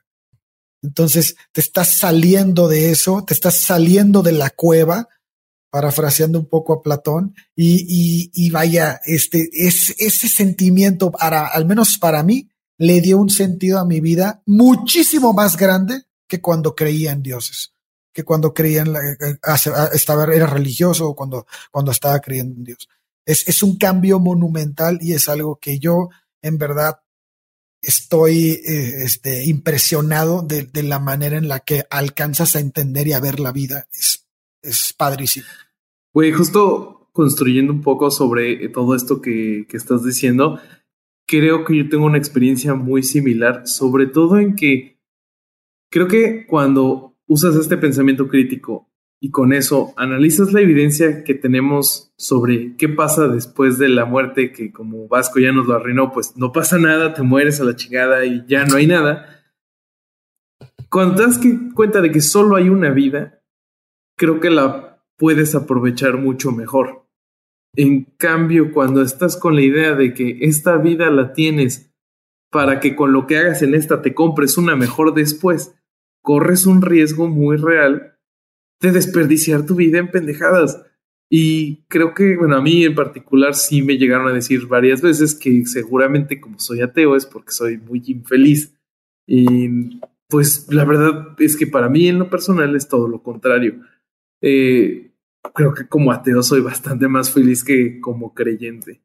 Entonces te estás saliendo de eso, te estás saliendo de la cueva parafraseando un poco a Platón, y, y, vaya, este, es, ese sentimiento, para, al menos para mí, le dio un sentido a mi vida muchísimo más grande que cuando creía en dioses, que cuando creía en la, eh, eh, estaba, era religioso o cuando, cuando estaba creyendo en Dios. Es, es un cambio monumental y es algo que yo, en verdad, estoy eh, este, impresionado de, de, la manera en la que alcanzas a entender y a ver la vida. Es, es padrísimo. Güey, justo construyendo un poco sobre todo esto que, que estás diciendo, creo que yo tengo una experiencia muy similar, sobre todo en que creo que cuando usas este pensamiento crítico y con eso analizas la evidencia que tenemos sobre qué pasa después de la muerte, que como Vasco ya nos lo arruinó, pues no pasa nada, te mueres a la chingada y ya no hay nada. Cuando te das cuenta de que solo hay una vida, creo que la puedes aprovechar mucho mejor. En cambio, cuando estás con la idea de que esta vida la tienes para que con lo que hagas en esta te compres una mejor después, corres un riesgo muy real de desperdiciar tu vida en pendejadas. Y creo que, bueno, a mí en particular sí me llegaron a decir varias veces que seguramente como soy ateo es porque soy muy infeliz. Y pues la verdad es que para mí en lo personal es todo lo contrario. Eh, creo que como ateo soy bastante más feliz que como creyente.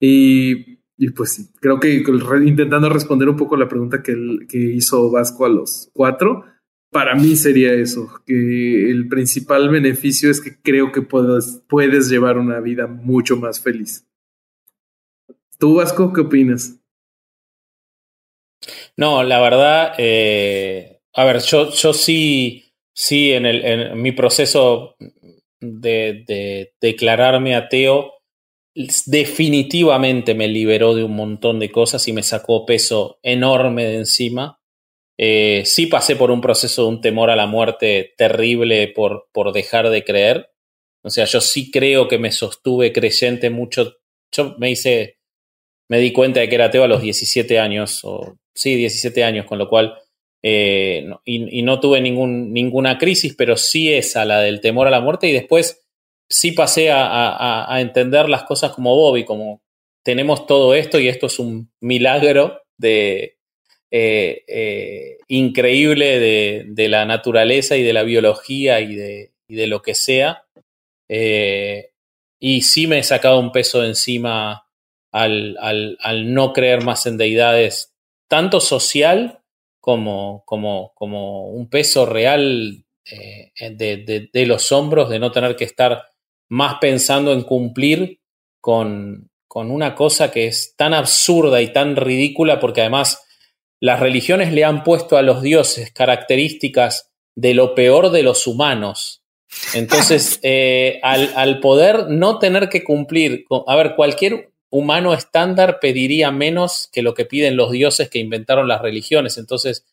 Y, pues sí, creo que intentando responder un poco la pregunta que, que hizo Vasco a los cuatro, para mí sería eso, que el principal beneficio es que creo que puedes, puedes llevar una vida mucho más feliz. ¿Tú, Vasco, qué opinas? No, la verdad, eh, a ver, yo, yo sí, sí, en, el, en mi proceso de, de declararme ateo, definitivamente me liberó de un montón de cosas y me sacó peso enorme de encima. Eh, sí pasé por un proceso de un temor a la muerte terrible por, por dejar de creer. O sea, yo sí creo que me sostuve creyente mucho. Yo me hice, me di cuenta de que era ateo a los 17 años, o sí, 17 años, con lo cual, eh, y, no tuve ninguna crisis, pero sí esa, la del temor a la muerte, y después sí pasé a, entender las cosas como Bobby, como tenemos todo esto y esto es un milagro de, eh, eh, increíble de, la naturaleza y de la biología y de, lo que sea. Y sí me he sacado un peso encima al, no creer más en deidades, tanto social como, como, como un peso real de, los hombros, de no tener que estar más pensando en cumplir con, con una cosa que es tan absurda y tan ridícula, porque además las religiones le han puesto a los dioses características de lo peor de los humanos. Entonces, eh, al, poder no tener que cumplir, a ver, cualquier humano estándar pediría menos que lo que piden los dioses que inventaron las religiones. Entonces,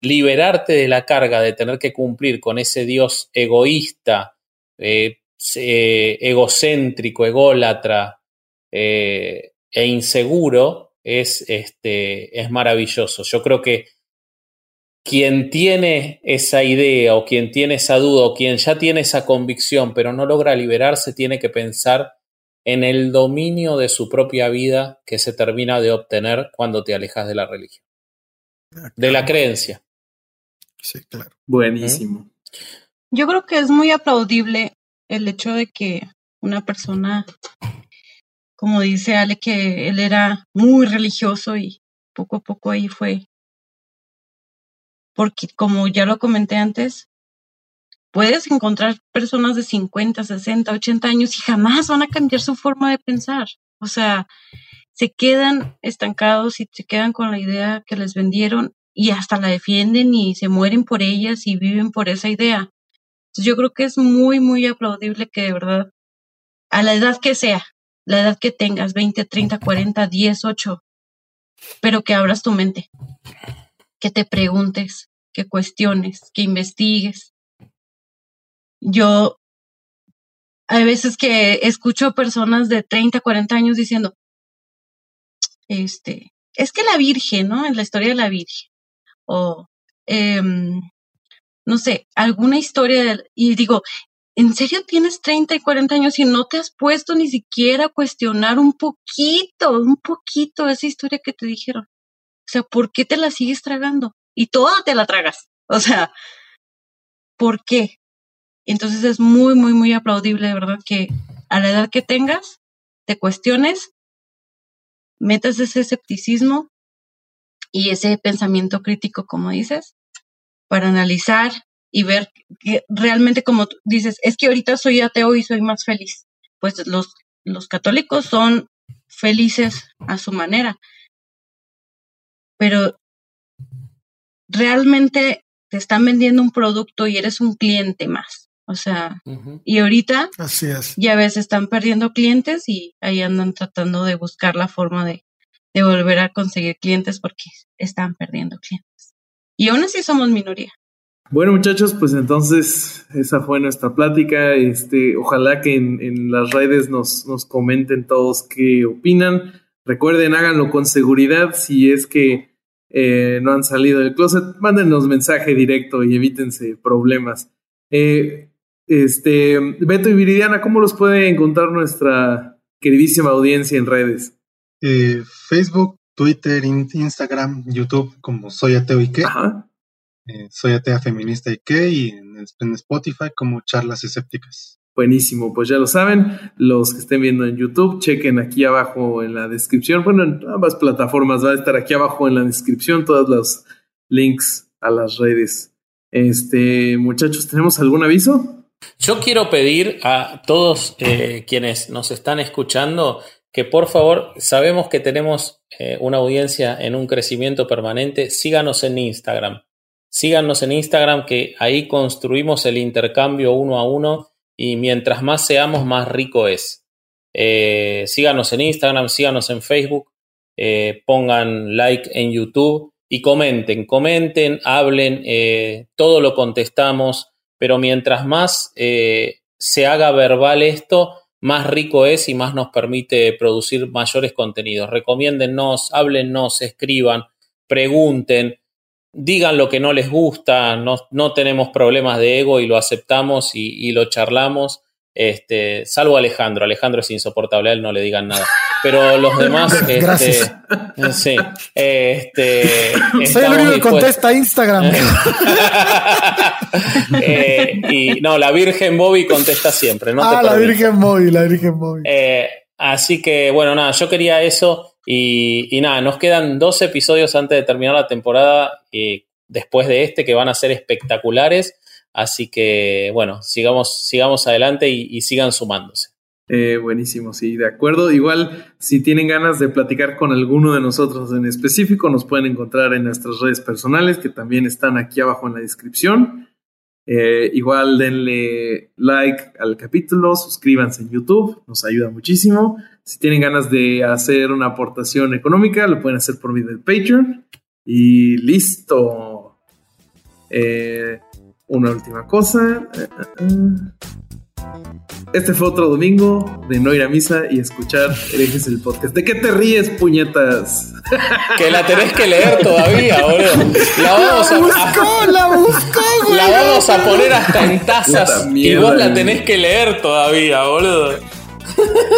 liberarte de la carga de tener que cumplir con ese dios egoísta, eh, eh, egocéntrico, ególatra e inseguro, es, este, es maravilloso. Yo creo que quien tiene esa idea o quien tiene esa duda o quien ya tiene esa convicción pero no logra liberarse, tiene que pensar en el dominio de su propia vida que se termina de obtener cuando te alejas de la religión, ah, de la creencia. Sí, claro. Buenísimo. Yo creo que es muy aplaudible el hecho de que una persona como dice Ale, que él era muy religioso y poco a poco ahí fue. Porque como ya lo comenté antes, puedes encontrar personas de 50, 60, 80 años y jamás van a cambiar su forma de pensar. O sea, se quedan estancados y se quedan con la idea que les vendieron y hasta la defienden y se mueren por ellas y viven por esa idea. Yo creo que es muy, muy aplaudible que de verdad, a la edad que sea, la edad que tengas, 20, 30, 40, 10, 8, pero que abras tu mente, que te preguntes, que cuestiones, que investigues. Yo hay veces que escucho personas de 30, 40 años diciendo, este, es que la Virgen, ¿no? En la historia de la Virgen. O, em, no sé, alguna historia, y digo, ¿en serio tienes 30 y 40 años y no te has puesto ni siquiera a cuestionar un poquito, un poquito esa historia que te dijeron? O sea, ¿por qué te la sigues tragando? Y toda te la tragas. O sea, ¿por qué? Entonces es muy, muy, muy aplaudible, de verdad, que a la edad que tengas, te cuestiones, metas ese escepticismo y ese pensamiento crítico, como dices, para analizar y ver que realmente como dices, es que ahorita soy ateo y soy más feliz. Pues los, los católicos son felices a su manera, pero realmente te están vendiendo un producto y eres un cliente más. O sea, y ahorita Así es. ya ves, están perdiendo clientes y ahí andan tratando de buscar la forma de, de volver a conseguir clientes porque están perdiendo clientes. Y aún así somos minoría. Bueno, muchachos, pues entonces esa fue nuestra plática. Este, ojalá que en, en las redes nos, nos comenten todos qué opinan. Recuerden, háganlo con seguridad. Si es que eh, no han salido del closet, mándenos mensaje directo y evítense problemas. Eh, este, Beto y Viridiana, ¿cómo los puede encontrar nuestra queridísima audiencia en redes? Eh, Facebook, Twitter, Instagram, YouTube, como Soy Ateo y qué. soy Atea Feminista y qué, y en Spotify como Charlas Escépticas. Buenísimo, pues ya lo saben, los que estén viendo en YouTube, chequen aquí abajo en la descripción, bueno, en ambas plataformas va a estar aquí abajo en la descripción todos los links a las redes. Este, muchachos, ¿tenemos algún aviso? Yo quiero pedir a todos eh, quienes nos están escuchando que por favor, sabemos que tenemos eh, una audiencia en un crecimiento permanente, síganos en Instagram. Síganos en Instagram que ahí construimos el intercambio uno a uno y mientras más seamos, más rico es. Eh, síganos en Instagram, síganos en Facebook, pongan like en YouTube y comenten, comenten, hablen, todo lo contestamos, pero mientras más se haga verbal esto, más rico es y más nos permite producir mayores contenidos. Recomiéndennos, háblennos, escriban, pregunten digan lo que no les gusta, no, no tenemos problemas de ego y lo aceptamos y, lo charlamos. Este, salvo Alejandro, Alejandro es insoportable, a él no le digan nada. Pero los demás, este, sí, este, soy el único que contesta Instagram. Eh, y no, la Virgen Bobby contesta siempre. No ah, la Virgen Bobby, la Virgen Bobby. Eh, así que bueno, nada, yo quería eso. Y, nada, nos quedan dos episodios antes de terminar la temporada y después de este que van a ser espectaculares. Así que bueno, sigamos, sigamos adelante y, sigan sumándose. Eh, buenísimo, sí, de acuerdo. Igual, si tienen ganas de platicar con alguno de nosotros en específico, nos pueden encontrar en nuestras redes personales, que también están aquí abajo en la descripción. Eh, igual denle like al capítulo, suscríbanse en YouTube, nos ayuda muchísimo. Si tienen ganas de hacer una aportación económica, lo pueden hacer por medio del Patreon. Y listo. Eh, una última cosa. Este fue otro domingo de no ir a misa y escuchar herejes el podcast. ¿De qué te ríes, puñetas? Que la tenés que leer todavía, boludo. La vamos a, buscó, la buscó, güey. La vamos a poner hasta en tazas y vos la tenés que leer todavía, boludo.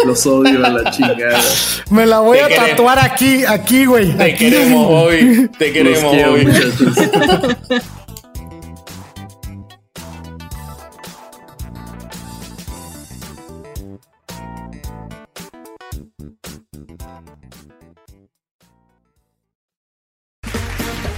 Los odio a la chingada. Me la voy a tatuar aquí, aquí, güey. Te queremos, hoy. Te queremos, hoy.